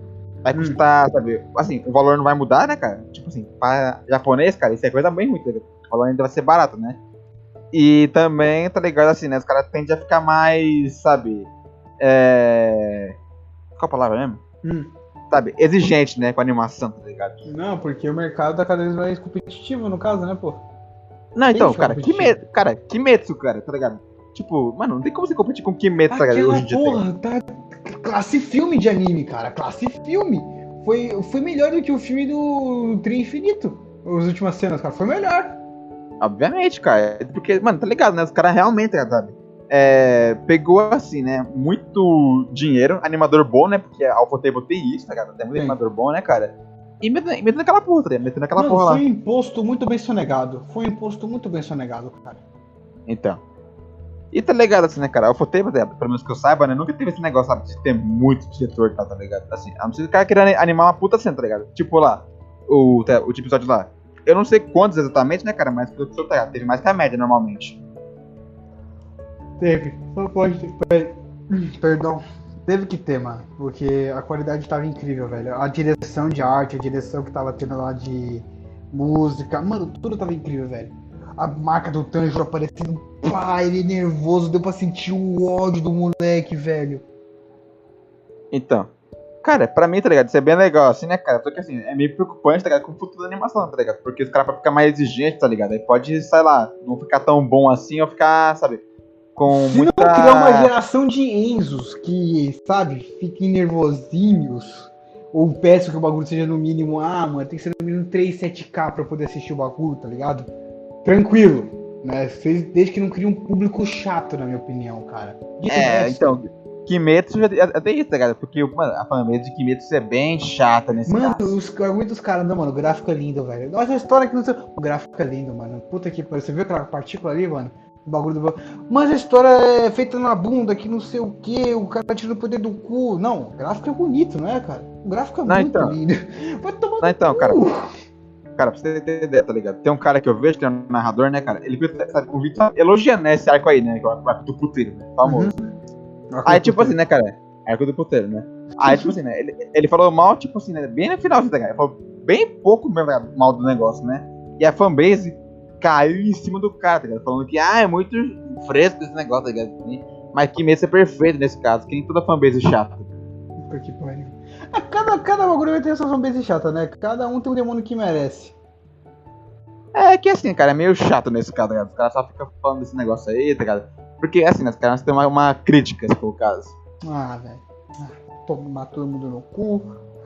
[SPEAKER 2] vai
[SPEAKER 1] Hum.
[SPEAKER 2] custar, sabe, assim, o valor não vai mudar, né, cara? Tipo assim, pra japonês, cara, isso é coisa bem ruim, tá? O valor ainda vai ser barato, né? E também, tá ligado, assim, né, os caras tendem a ficar mais, sabe, é... Qual a palavra mesmo?
[SPEAKER 1] Hum.
[SPEAKER 2] Sabe, exigente, né, com a animação, tá ligado?
[SPEAKER 1] Não, porque o mercado tá cada vez mais competitivo, no caso, né, pô?
[SPEAKER 2] Não, então,
[SPEAKER 1] Isso,
[SPEAKER 2] cara,
[SPEAKER 1] competitivo.
[SPEAKER 2] Kimetsu, cara, Kimetsu, cara, tá ligado? Tipo, mano, não tem como você competir com Kimetsu, tá ligado?
[SPEAKER 1] Aquela
[SPEAKER 2] Hoje em dia tem.
[SPEAKER 1] porra, tá classe filme de anime, cara, classe filme. Foi, foi melhor do que o filme do Tri Infinito. As últimas cenas, cara, foi melhor.
[SPEAKER 2] Obviamente, cara. Porque, mano, tá ligado, né? Os caras realmente, tá ligado, sabe? é, pegou assim, né? Muito dinheiro, animador bom, né? Porque a Alphotable tem isso, tá ligado? Tem muito
[SPEAKER 1] Sim.
[SPEAKER 2] animador bom, né, cara? E metendo, metendo aquela porra, tá ligado? Metendo aquela
[SPEAKER 1] Mano,
[SPEAKER 2] porra lá.
[SPEAKER 1] foi um imposto muito bem sonegado. Foi um imposto muito bem sonegado, cara.
[SPEAKER 2] Então. E tá ligado assim, né, cara? A Alphotable, tá ligado? pelo menos que eu saiba, né? Nunca teve esse negócio, sabe? De ter muito diretor, tá, tá ligado? Assim, a não ser que o cara queira animar uma puta cena, tá ligado? Tipo lá, o, tá, o tipo episódio lá. Eu não sei quantos exatamente, né, cara? Mas pelo que eu tá ligado? Teve mais que a média normalmente.
[SPEAKER 1] Teve. Só pode Perdão. Teve que ter, mano. Porque a qualidade tava incrível, velho. A direção de arte, a direção que tava tendo lá de música. Mano, tudo tava incrível, velho. A marca do Tanjiro aparecendo. Pá, ele nervoso. Deu pra sentir o ódio do moleque, velho.
[SPEAKER 2] Então. Cara, pra mim, tá ligado? Isso é bem legal, assim, né, cara? Só que assim, é meio preocupante, tá ligado? Com o futuro da animação, tá ligado? Porque os caras podem ficar mais exigentes, tá ligado? Aí pode, sei lá, não ficar tão bom assim ou ficar, sabe, com
[SPEAKER 1] Se
[SPEAKER 2] muita.
[SPEAKER 1] não criar uma geração de Enzos que, sabe, fiquem nervosinhos. Ou peço que o bagulho seja no mínimo, ah, mano, tem que ser no mínimo 3, 7K pra poder assistir o bagulho, tá ligado? Tranquilo, né? Desde que não crie um público chato, na minha opinião, cara. De
[SPEAKER 2] É,
[SPEAKER 1] resto,
[SPEAKER 2] então, Kimetsu já até isso, tá ligado? Porque, mano, a fanbase de Kimetsu é bem chata nesse
[SPEAKER 1] Mano,
[SPEAKER 2] caso.
[SPEAKER 1] os dos caras, não, mano, o gráfico é lindo, velho. Nossa, a história que não sei. O gráfico é lindo, mano. Puta que pariu. Você viu aquela partícula ali, mano? O bagulho do. Mas a história é feita na bunda, que não sei o que, o cara tira o poder do cu. Não, o gráfico é bonito, não é, cara? O gráfico é
[SPEAKER 2] Não,
[SPEAKER 1] muito
[SPEAKER 2] então.
[SPEAKER 1] lindo. Vai tomar
[SPEAKER 2] Não, então,
[SPEAKER 1] no
[SPEAKER 2] cara,
[SPEAKER 1] cu.
[SPEAKER 2] cara, pra você ter ideia, tá ligado? Tem um cara que eu vejo, que é um narrador, né, cara? Ele sabe, vídeo só elogiando, né, esse arco aí, né? Que é o arco do puteiro, né? Famoso. Aí, tipo assim, né, cara? Arco do puteiro, né? Aí, tipo assim, né? Ele, ele falou mal, tipo assim, né? Bem no final, assim, tá? Ele falou bem pouco mesmo, ligado? mal do negócio, né? E a fanbase caiu em cima do cara, tá ligado? Falando que, ah, é muito fresco esse negócio, tá ligado? Mas que Kimetsu é perfeito nesse caso, que nem toda fanbase chata.
[SPEAKER 1] Puta que pariu. É, Cada, cada bagulho vai ter sua fanbase chata, né? Cada um tem um demônio que merece.
[SPEAKER 2] É que assim, cara, é meio chato nesse caso, tá ligado? Os caras só ficam falando desse negócio aí, tá ligado? Porque, assim, né, os caras têm uma, uma crítica, se for o caso.
[SPEAKER 1] Ah, velho. Ah, Tomar todo mundo no cu.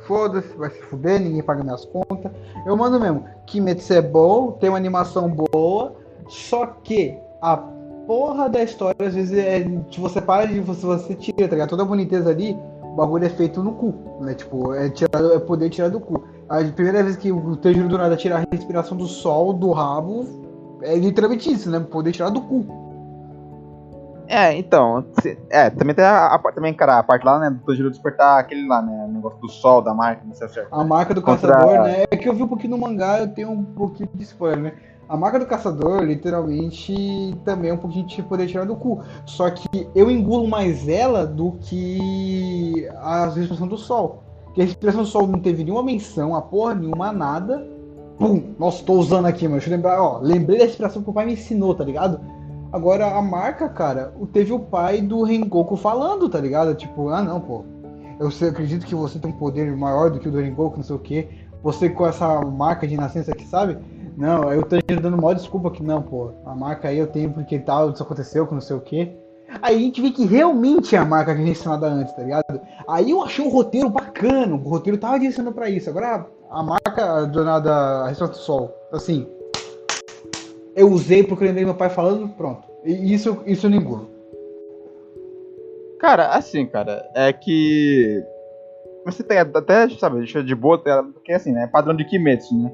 [SPEAKER 1] Foda-se, vai se fuder, ninguém paga minhas contas. Eu mando mesmo. Kimetsu é bom, tem uma animação boa, só que a porra da história, às vezes, é. Se você para de. Se você tira, tá ligado? Toda a boniteza ali, o bagulho é feito no cu. Né? Tipo, é, tirado, é poder tirar do cu. A primeira vez que o Tanjiro do nada tira a respiração do sol do rabo, é literalmente isso, né? Poder tirar do cu.
[SPEAKER 2] É, então, é, também tem a, a parte- também, cara, a parte lá, né, do Tojiro despertar aquele lá, né, o negócio do sol, da marca, não sei se é certo.
[SPEAKER 1] A marca do
[SPEAKER 2] Contra-
[SPEAKER 1] caçador, né? É que eu vi um pouquinho no mangá, eu tenho um pouquinho de spoiler, né? A marca do caçador, literalmente, também é um pouquinho de poder tirar do cu. Só que eu engulo mais ela do que a respiração do sol. Porque a respiração do sol não teve nenhuma menção, a porra nenhuma, nada. Pum! Nossa, tô usando aqui, mano. Deixa eu lembrar, ó. Lembrei da respiração que o pai me ensinou, tá ligado? Agora, a marca, cara, teve o pai do Rengoku falando, tá ligado? Tipo, ah, não, pô. Eu acredito que você tem um poder maior do que o do Rengoku, não sei o quê. Você com essa marca de nascença aqui, sabe? Não, eu tô dando maior desculpa que não, pô. A marca aí eu tenho porque tal, isso aconteceu, que não sei o quê. Aí a gente vê que realmente é a marca que a gente ensinada antes, tá ligado? Aí eu achei o roteiro bacana, o roteiro tava direcionando pra isso. Agora a marca do nada, a Resposta do Sol, assim. Eu usei porque eu lembrei meu pai falando, pronto. E isso, isso eu não engulo.
[SPEAKER 2] Cara, assim, cara, é que. Você tem até, sabe, deixa de boa, porque assim, né, é padrão de Kimetsu, né?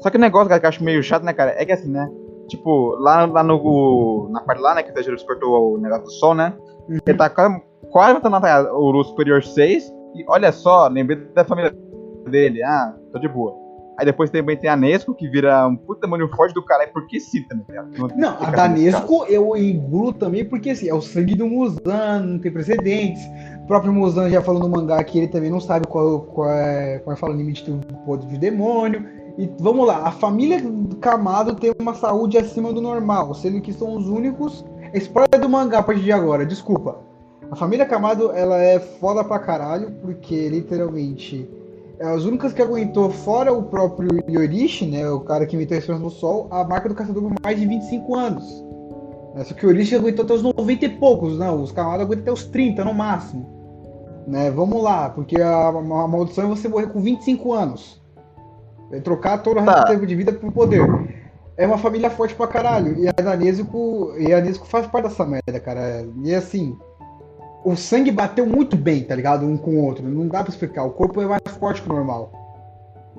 [SPEAKER 2] Só que o negócio, cara, que eu acho meio chato, né, cara, é que assim, né, tipo, lá, lá no. Na parte lá, né, que o Tajiro despertou o negócio do sol, né? Ele tá quase, quase matando o Superior 6, e olha só, lembrei da família dele, ah, tô de boa. Aí depois também tem a Nesco, que vira um puta demônio forte do caralho, porque sim também?
[SPEAKER 1] Não, a da. Nesco eu engulo também porque assim, é o sangue do Muzan, não tem precedentes. O próprio Muzan já falou no mangá que ele também não sabe qual, qual é, qual é fala, o limite do poder de demônio. E vamos lá, a família Kamado tem uma saúde acima do normal, sendo que são os únicos. Spoiler do mangá a partir de agora, desculpa. A família Kamado ela é foda pra caralho, porque literalmente é as únicas que aguentou, fora o próprio Yorishi, né, o cara que inventou a Esperança do Sol, a marca do caçador por mais de 25 anos. Né, Só que o Yorishi aguentou até os 90 e poucos, não, os Kamado aguentam até os 30 no máximo. Né, vamos lá, porque a, a maldição é você morrer com 25 anos. É trocar todo o resto
[SPEAKER 2] Tá.
[SPEAKER 1] do tempo de vida por poder. é uma família forte pra caralho. E a Nezuko, e a Nezuko faz parte dessa merda, cara. E assim, o sangue bateu muito bem, tá ligado? Um com o outro. Não dá pra explicar. O corpo é mais forte que o normal.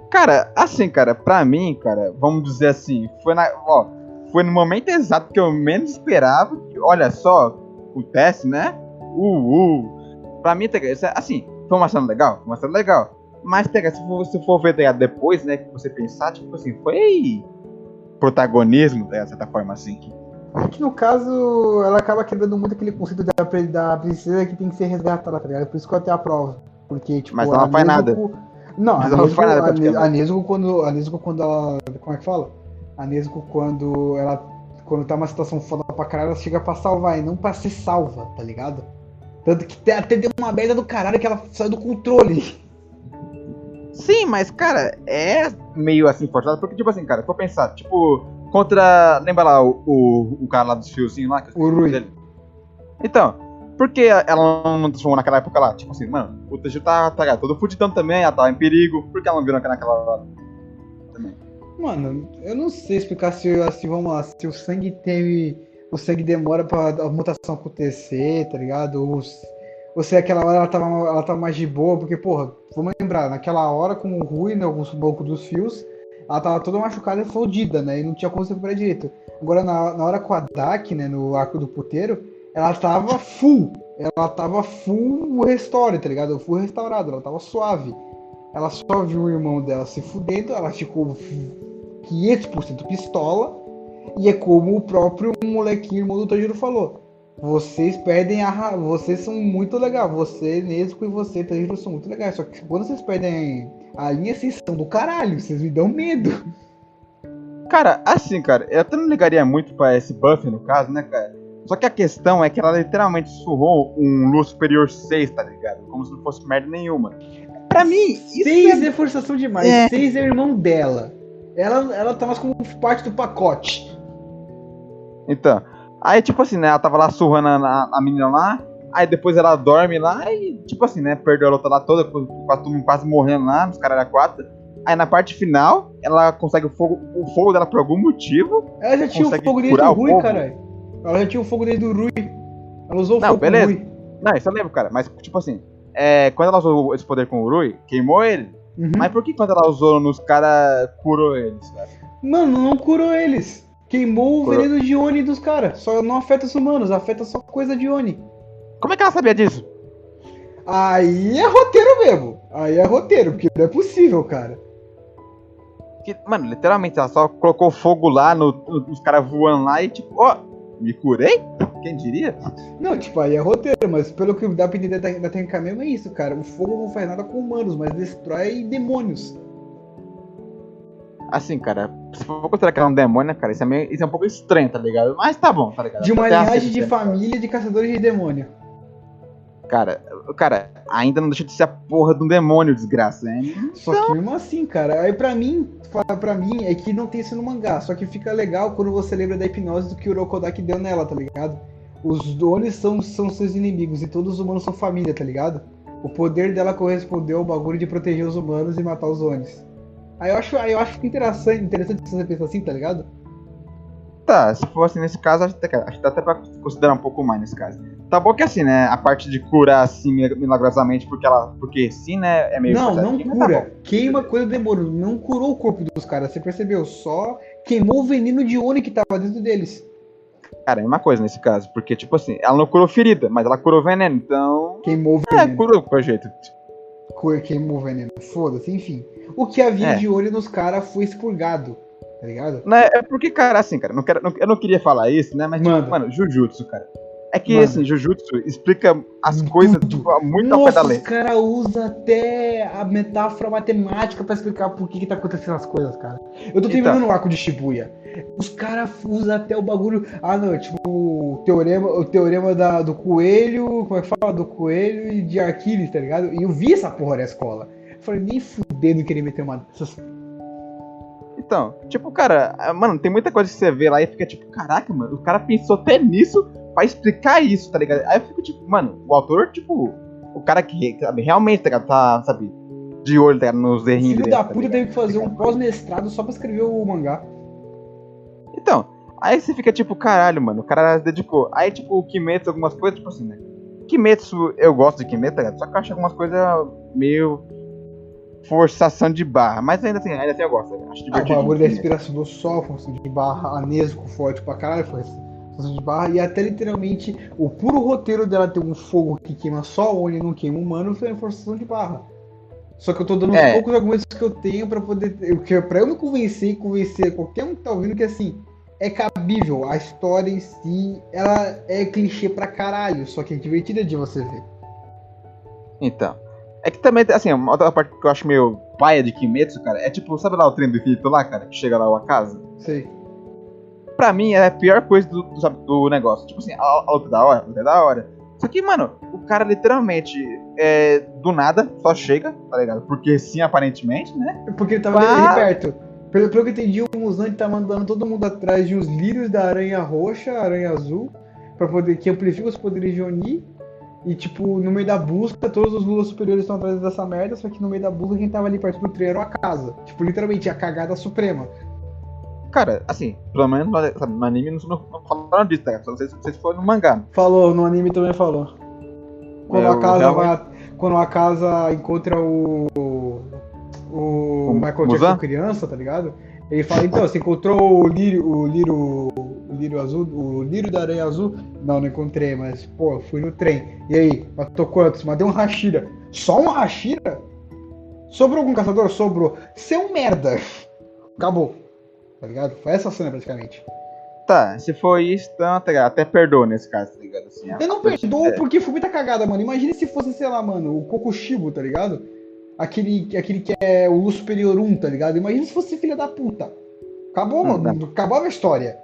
[SPEAKER 2] Cara, assim, cara, pra mim, cara, vamos dizer assim, foi na. Ó, foi no momento exato que eu menos esperava. Que, olha só, teste, né? Uh, uh. Pra mim, tá, assim, foi uma cena legal? Foi uma cena legal. Mas, tá, se, for, se for ver tá, depois, né, que você pensar, tipo assim, foi protagonismo, de certa forma, assim.
[SPEAKER 1] Que no caso, ela acaba quebrando muito aquele conceito da, da princesa que tem que ser resgatada, tá ligado? Por isso que eu até aprovo. Porque, tipo,
[SPEAKER 2] Mas ela não faz nada.
[SPEAKER 1] Não, Mas a Nezuko, faz nada, a, a Nezuko quando. A Nezuko quando ela. Como é que fala? A Nezuko quando ela. Quando tá uma situação foda pra caralho, ela chega pra salvar e não pra ser salva, tá ligado? Tanto que até deu uma merda do caralho que ela saiu do controle.
[SPEAKER 2] Sim, mas, cara, é meio assim forçado, porque, tipo assim, cara, se for pensar, tipo, contra. Lembra lá o, o, o cara lá dos fiozinhos lá?
[SPEAKER 1] o Rui. Dele?
[SPEAKER 2] Então, por que ela não transformou naquela época lá? Tipo assim, mano, o Teju tá, tá todo fudidão também, ela tava em perigo, por que ela não virou naquela hora?
[SPEAKER 1] Também. Mano, eu não sei explicar se, assim, vamos lá, se o sangue teve. O sangue demora pra a mutação acontecer, tá ligado? Ou, ou se aquela hora ela tava, ela tava mais de boa, porque, porra, vamos lembrar, naquela hora com o Rui, né, o banco dos fios, ela tava toda machucada e fodida, né? E não tinha como se recuperar direito. Agora, na, na hora com a Dak, né, no arco do puteiro, ela tava full. Ela tava full restore, tá ligado? Full restaurada, ela tava suave. Ela só viu o irmão dela se fudendo, ela ficou 500% pistola. E é como o próprio molequinho irmão do Tajiro falou. Vocês perdem a. Vocês são muito legal. Você, Nesco e você, Tajiro, são muito legais. Só que quando vocês perdem a linha, vocês são do caralho. Vocês me dão medo.
[SPEAKER 2] Cara, assim, cara, eu até não ligaria muito pra esse buff no caso, né, cara? Só que a questão é que ela literalmente surrou um Lua Superior 6, tá ligado? Como se não fosse merda nenhuma. Pra mim,
[SPEAKER 1] isso 6 é... é forçação demais. É... 6 é o irmão dela. Ela, ela tá mais como parte do pacote.
[SPEAKER 2] Então, aí tipo assim, né? Ela tava lá surrando a, a menina lá. Aí depois ela dorme lá e, tipo assim, né? Perdeu a luta lá toda, com a turma quase morrendo lá, nos caras quatro. Aí na parte final, ela consegue o fogo, o fogo dela por algum motivo.
[SPEAKER 1] Ela já tinha o fogo desde o Rui, caralho. Ela já tinha o fogo desde o Rui. Ela usou o
[SPEAKER 2] não,
[SPEAKER 1] fogo
[SPEAKER 2] beleza. Rui. Não, isso eu lembro, cara. Mas, tipo assim, é, quando ela usou esse poder com o Rui, queimou ele. Uhum. Mas por que quando ela usou nos caras, curou eles, cara?
[SPEAKER 1] Mano, não curou eles. Queimou curou. o veneno de Oni dos caras. Só não afeta os humanos, afeta só coisa de Oni.
[SPEAKER 2] Como é que ela sabia disso?
[SPEAKER 1] Aí é roteiro mesmo. Aí é roteiro, porque não é possível, cara.
[SPEAKER 2] Que, mano, literalmente, ela só colocou fogo lá no, nos caras voando lá e tipo, ó, me curei? Quem diria?
[SPEAKER 1] Não, tipo, aí é roteiro, mas pelo que dá pra entender da, da técnica mesmo é isso, cara. O fogo não faz nada com humanos, mas destrói demônios.
[SPEAKER 2] Assim, cara, se for considerar que é um demônio, cara, isso é, meio, isso é um pouco estranho, tá ligado? Mas tá bom, tá ligado?
[SPEAKER 1] De uma linhagem de família de caçadores de demônio.
[SPEAKER 2] Cara, cara, ainda não deixa de ser a porra de um demônio, desgraça, né?
[SPEAKER 1] Só que mesmo assim, cara, aí pra mim, pra mim é que não tem isso no mangá, só que fica legal quando você lembra da hipnose do que o Urokodaki deu nela, tá ligado? Os dones são, são seus inimigos e todos os humanos são família, tá ligado? O poder dela correspondeu ao bagulho de proteger os humanos e matar os Onis. Aí eu acho, aí eu acho interessante, interessante você pensar assim, tá ligado?
[SPEAKER 2] Tá, se fosse nesse caso, acho que, acho que dá até pra considerar um pouco mais nesse caso. Tá bom que assim, né? A parte de curar assim milagrosamente, porque ela. Porque sim, né? É meio
[SPEAKER 1] Não, não tá cura. Tá Queima coisa do demônio. Não curou o corpo dos caras, você percebeu? Só queimou o veneno de Oni que tava dentro deles.
[SPEAKER 2] Cara, é uma coisa nesse caso, porque, tipo assim, ela não curou ferida, mas ela curou veneno, então.
[SPEAKER 1] Queimou
[SPEAKER 2] o veneno. É, curou por jeito.
[SPEAKER 1] Queimou o veneno. Foda-se, enfim. O que havia é. de olho nos caras foi expurgado, tá ligado?
[SPEAKER 2] Né, é porque, cara, assim, cara, não quero, não, eu não queria falar isso, né? Mas, tipo, mano, Jujutsu, cara. É que, Mano. assim, Jujutsu explica as coisas tipo, muito
[SPEAKER 1] Nossa,
[SPEAKER 2] ao pé da
[SPEAKER 1] lei. O cara usa até a metáfora matemática pra explicar por que, que tá acontecendo as coisas, cara. Eu tô terminando então. o arco de Shibuya. Os caras usam até o bagulho. Ah, não, tipo, o teorema, o teorema da, do coelho. Como é que fala? Do coelho e de Aquiles, tá ligado? E eu vi essa porra na escola. Eu falei, nem fudendo querer meter uma dessas.
[SPEAKER 2] Então, tipo, cara, mano, tem muita coisa que você vê lá e fica tipo, caraca, mano, o cara pensou até nisso pra explicar isso, tá ligado? Aí eu fico tipo, mano, o autor, tipo, o cara que sabe, realmente, tá, tá sabe, de olho, tá, nos errinhos.
[SPEAKER 1] Filho da tá puta teve que fazer um pós-mestrado só pra escrever o mangá.
[SPEAKER 2] Então, aí você fica tipo, caralho, mano, o cara dedicou. Aí, tipo, o Kimetsu, algumas coisas, tipo assim, né? Kimetsu, eu gosto de Kimetsu, tá ligado? Só que eu acho algumas coisas meio forçação de barra. Mas ainda assim, ainda assim eu gosto. Acho
[SPEAKER 1] ah, o bagulho da inspiração do sol, forçação de barra, a Nesco forte pra caralho, forçação de barra. E até literalmente o puro roteiro dela ter um fogo que queima só onde não queima humano foi forçação de barra. Só que eu tô dando é. os poucos argumentos que eu tenho pra poder. Que, pra eu me convencer e convencer qualquer um que tá ouvindo que assim. É cabível, a história em si, ela é clichê pra caralho, só que é divertida de você ver.
[SPEAKER 2] Então. É que também, assim, uma outra parte que eu acho meio paia de Kimetsu, cara, é tipo, sabe lá o trem do infinito lá, cara, que chega lá a casa?
[SPEAKER 1] Sei.
[SPEAKER 2] Pra mim, é a pior coisa do, do, do negócio. Tipo assim, a, a luta é da hora, a luta é da hora. Só que, mano, o cara literalmente, é, do nada, só chega, tá ligado? Porque sim, aparentemente, né?
[SPEAKER 1] Porque ele tava ali perto. Pelo, pelo que eu entendi, o Muzan tá mandando todo mundo atrás de uns lírios da aranha roxa, aranha azul, pra poder que amplifica os poderes de Oni. E, tipo, no meio da busca, todos os lulas superiores estão atrás dessa merda, só que no meio da busca, quem tava ali perto do trem era a casa. Tipo, literalmente, a cagada suprema.
[SPEAKER 2] Cara, assim, pelo menos no anime não, não falaram disso, tá? Só não sei se foi no mangá.
[SPEAKER 1] Falou, no anime também falou. Quando é, a casa realmente... vai. Quando a casa encontra o. O. o Michael Jackson criança, tá ligado? Ele fala, então, você encontrou o lírio, o lírio, o lírio azul, o lírio da aranha azul? Não, não encontrei, mas, pô, fui no trem. E aí, matou quantos? Matei um Hashira. Só um Hashira? Sobrou algum caçador? Sobrou. Você é um merda. Acabou. Tá ligado? Foi essa cena, praticamente.
[SPEAKER 2] Tá, se for isso, então, tá ligado? Até perdoa nesse caso, tá ligado? Assim,
[SPEAKER 1] eu não perdoo é. porque foi muita cagada, mano. Imagina se fosse, sei lá, mano, o Kokushibo, tá ligado? Aquele, aquele que é o Luz Superior 1, tá ligado? Imagina se fosse filha da puta. Acabou, não, mano. Tá. Acabava a história.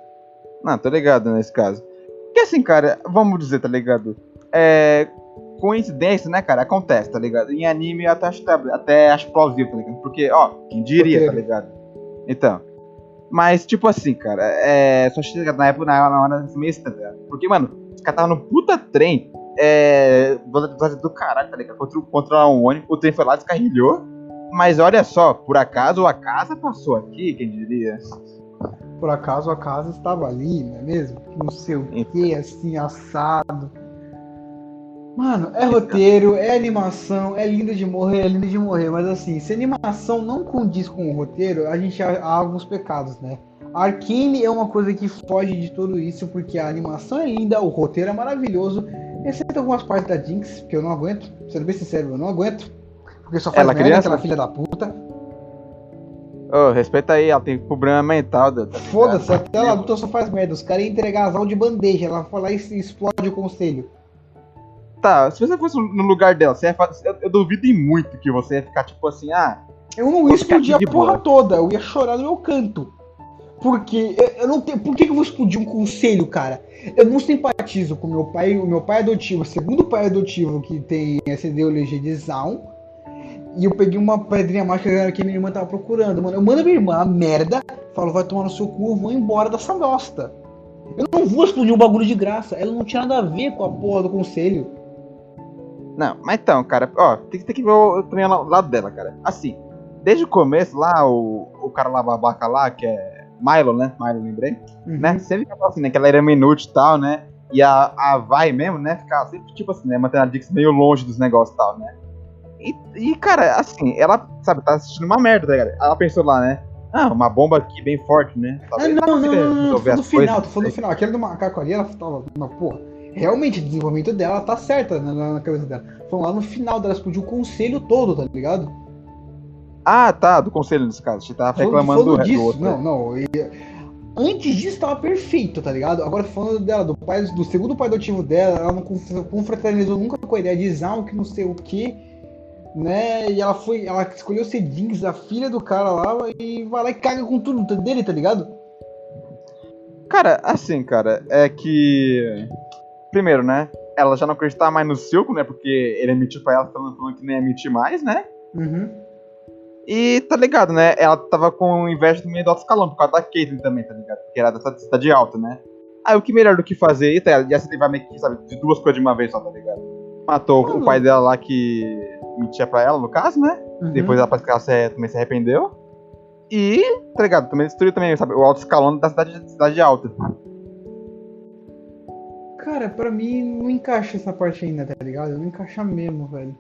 [SPEAKER 2] Não, tô ligado nesse caso. Porque assim, cara, vamos dizer, tá ligado? É. Coincidência, né, cara? Acontece, tá ligado? Em anime eu até acho, até acho plausível, tá ligado? Porque, ó, quem diria, tá ligado? Então. Mas, tipo assim, cara, é. Só chega na época, na hora meio tá ligado? Porque, mano, os caras estavam no puta trem é, velocidade do caralho, tá ligado? Contra, contra um ônibus, o trem foi lá, descarrilhou. Mas olha só, por acaso a casa passou aqui, quem diria?
[SPEAKER 1] Por acaso a casa estava ali, não é mesmo? Não sei o que, assim, assado. Mano, é roteiro, é animação, é lindo de morrer, é lindo de morrer, mas assim, se a animação não condiz com o roteiro, a gente há, há alguns pecados, né? Arkane é uma coisa que foge de tudo isso, porque a animação é linda, o roteiro é maravilhoso, Exceto algumas partes da Jinx, que eu não aguento. Sendo bem sincero, eu não aguento. Porque só faz
[SPEAKER 2] ela
[SPEAKER 1] merda, criança? aquela filha da puta.
[SPEAKER 2] Ô, oh, respeita aí, ela tem problema mental.
[SPEAKER 1] Tá Foda-se, até ela adulta só faz merda. Os caras iam entregar as de bandeja, ela foi lá e explode o conselho.
[SPEAKER 2] Tá, se você fosse no lugar dela, você ia fazer, eu, eu duvido muito que você ia ficar tipo assim, ah.
[SPEAKER 1] Eu não ia explodir a porra boa. toda, eu ia chorar no meu canto. Porque eu não tenho. Por que eu vou explodir um conselho, cara? Eu não simpatizo com meu pai, o meu pai adotivo, o segundo pai adotivo que tem essa ideologia de Zaun. E eu peguei uma pedrinha mágica que minha irmã tava procurando, mano. Eu mando minha irmã a merda, falo, vai tomar no seu cu, vou embora dessa bosta. Eu não vou explodir um bagulho de graça. Ela não tinha nada a ver com a porra do conselho.
[SPEAKER 2] Não, mas então, cara, ó, tem, tem que ver o, também o lado dela, cara. Assim, desde o começo lá, o, o cara lá babaca lá, que é Milo, né? Milo, lembrei. Uhum. Né? Sempre ficava assim, né? Que ela era inútil e tal, né? E a, a Vai mesmo, né? Ficava sempre, tipo assim, né? Mantendo a Dix meio longe dos negócios e tal, né? E, e, cara, assim, ela, sabe, tá assistindo uma merda, tá ligado? Ela pensou lá, né? Ah, uma bomba aqui bem forte, né?
[SPEAKER 1] Talvez ah, não, não, não, não, não, tô no final, tô falando no final. Aquele do macaco ali, ela tava, não, porra, realmente, o desenvolvimento dela tá certa na, na cabeça dela. Foi lá no final dela explodiu o conselho todo, tá ligado?
[SPEAKER 2] Ah, tá, do conselho nesse caso. Você tava reclamando do,
[SPEAKER 1] disso. do outro. Não, não. Antes disso tava perfeito, tá ligado? Agora falando dela, do pai, do segundo pai adotivo dela, ela não confraternizou nunca com a ideia de Zaun, que não sei o que, né? E ela foi, ela escolheu ser Jinx, a filha do cara lá, e vai lá e caga com tudo dele, tá ligado?
[SPEAKER 2] Cara, assim, cara, é que. Primeiro, né? Ela já não acreditava mais no Silco, né? Porque ele emitiu pra ela falando, falando que nem emitir mais, né?
[SPEAKER 1] Uhum.
[SPEAKER 2] E tá ligado, né? Ela tava com inveja do meio do alto escalão, por causa da Caitlyn também, tá ligado? Porque era dessa cidade alta, né? Aí o que melhor do que fazer, e tá, ia se levar meio que, sabe, de duas coisas de uma vez só, tá ligado? Matou o pai dela lá que mentia pra ela, no caso, né? Uhum. Depois ela parece que ela se, também se arrependeu. E, tá ligado? Também destruiu também, sabe, o alto escalão da cidade, da cidade alta.
[SPEAKER 1] Cara, pra mim não encaixa essa parte ainda, tá ligado? Não encaixa mesmo, velho.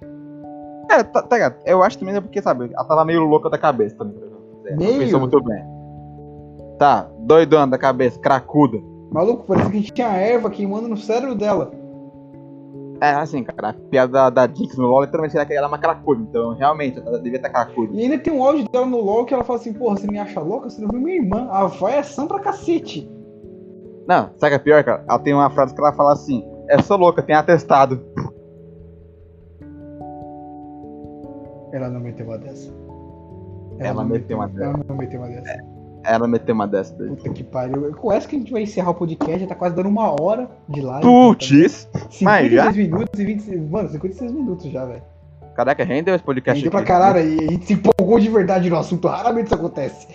[SPEAKER 2] É, tá, tá ligado? Eu acho também é porque, sabe, ela tava meio louca da cabeça também. tá? É,
[SPEAKER 1] Meio?
[SPEAKER 2] Pensou muito bem. Tá, doidona da cabeça, cracuda.
[SPEAKER 1] Maluco, parece que tinha erva queimando no cérebro dela.
[SPEAKER 2] É, assim, cara, a piada da, da Jinx no LoL literalmente seria que ela é uma cracuda, então realmente ela devia estar cracuda.
[SPEAKER 1] E ainda tem um áudio dela no LOL que ela fala assim, porra, você me acha louca? Você não viu minha irmã? A vai é sã pra cacete.
[SPEAKER 2] Não, sabe o que é pior, cara? Ela tem uma frase que ela fala assim: É só louca, tem atestado.
[SPEAKER 1] Ela não meteu uma dessa.
[SPEAKER 2] Ela
[SPEAKER 1] não
[SPEAKER 2] meteu uma
[SPEAKER 1] Ela não meteu uma dessa.
[SPEAKER 2] Ela meteu uma dessa daí.
[SPEAKER 1] Puta que pariu. Com essa que a gente vai encerrar o podcast, já tá quase dando uma hora de live.
[SPEAKER 2] Putz!
[SPEAKER 1] 56
[SPEAKER 2] mas já?
[SPEAKER 1] minutos e 26. Mano, 56 minutos já, velho.
[SPEAKER 2] Caraca, rendeu esse podcast
[SPEAKER 1] pra
[SPEAKER 2] aqui.
[SPEAKER 1] caralho, e a gente se empolgou de verdade no assunto. Raramente isso acontece.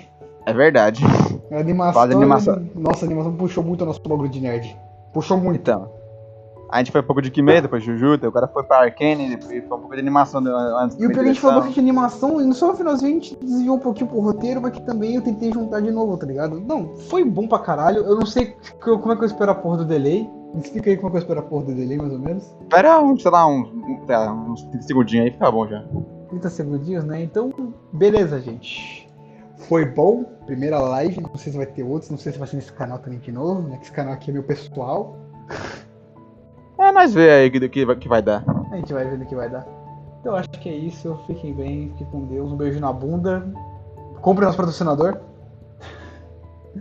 [SPEAKER 2] É verdade.
[SPEAKER 1] A animação.
[SPEAKER 2] De animação.
[SPEAKER 1] Nossa, a animação puxou muito o nosso bagulho de nerd. Puxou muito.
[SPEAKER 2] Então. A gente foi um pouco de Kimetsu, depois Jujutsu, agora foi pra Arcane, depois foi um pouco de animação antes
[SPEAKER 1] E o pior que a gente falou que de animação, e no só no finalzinho a gente desviou um pouquinho pro roteiro, mas que também eu tentei juntar de novo, tá ligado? Não, foi bom pra caralho. Eu não sei como é que eu espero a porra do delay. Me explica aí como é que eu espero a porra do delay, mais ou menos.
[SPEAKER 2] Espera uns, sei lá, uns, um- sei lá, uns 30 segundinhos aí, fica bom já.
[SPEAKER 1] 30 segundinhos, né? Então, beleza, gente. Foi bom. Primeira live. Não sei se vai ter outros. Não sei se vai ser nesse canal também de novo, né? Que esse canal aqui é meu pessoal.
[SPEAKER 2] É, nós vê aí que, que, vai- que vai dar.
[SPEAKER 1] A gente vai ver no que vai dar. Então, acho que é isso. Fiquem bem. Fiquem com Deus. Um beijo na bunda. Compre nosso patrocinador.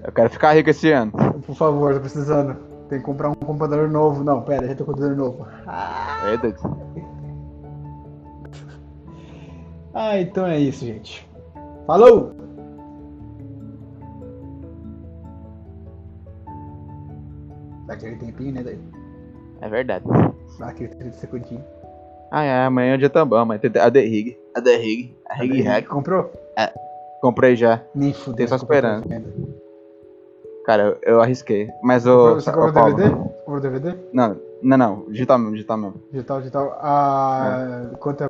[SPEAKER 2] Eu quero ficar rico esse ano.
[SPEAKER 1] Por favor, tô precisando. Tem que comprar um computador novo. Não, pera, já tem um computador novo.
[SPEAKER 2] É, doido.
[SPEAKER 1] Ah, então é isso, gente. Falou! Dá aquele tempinho, né? daí?
[SPEAKER 2] É verdade.
[SPEAKER 1] Dá aquele 30 segundinhos.
[SPEAKER 2] Ah, é, amanhã é o dia também, mas tem a The Rig. A The Rig. A Rig Hack.
[SPEAKER 1] Comprou?
[SPEAKER 2] Comprei já.
[SPEAKER 1] Nem fudeu.
[SPEAKER 2] Tem só esperando. Cara, eu, eu arrisquei. Mas o.
[SPEAKER 1] Você
[SPEAKER 2] o
[SPEAKER 1] comprou
[SPEAKER 2] Paulo-
[SPEAKER 1] DVD? Comprou DVD?
[SPEAKER 2] Não, não, não. Digital mesmo, digital mesmo.
[SPEAKER 1] Digital, digital. Ah, quanto é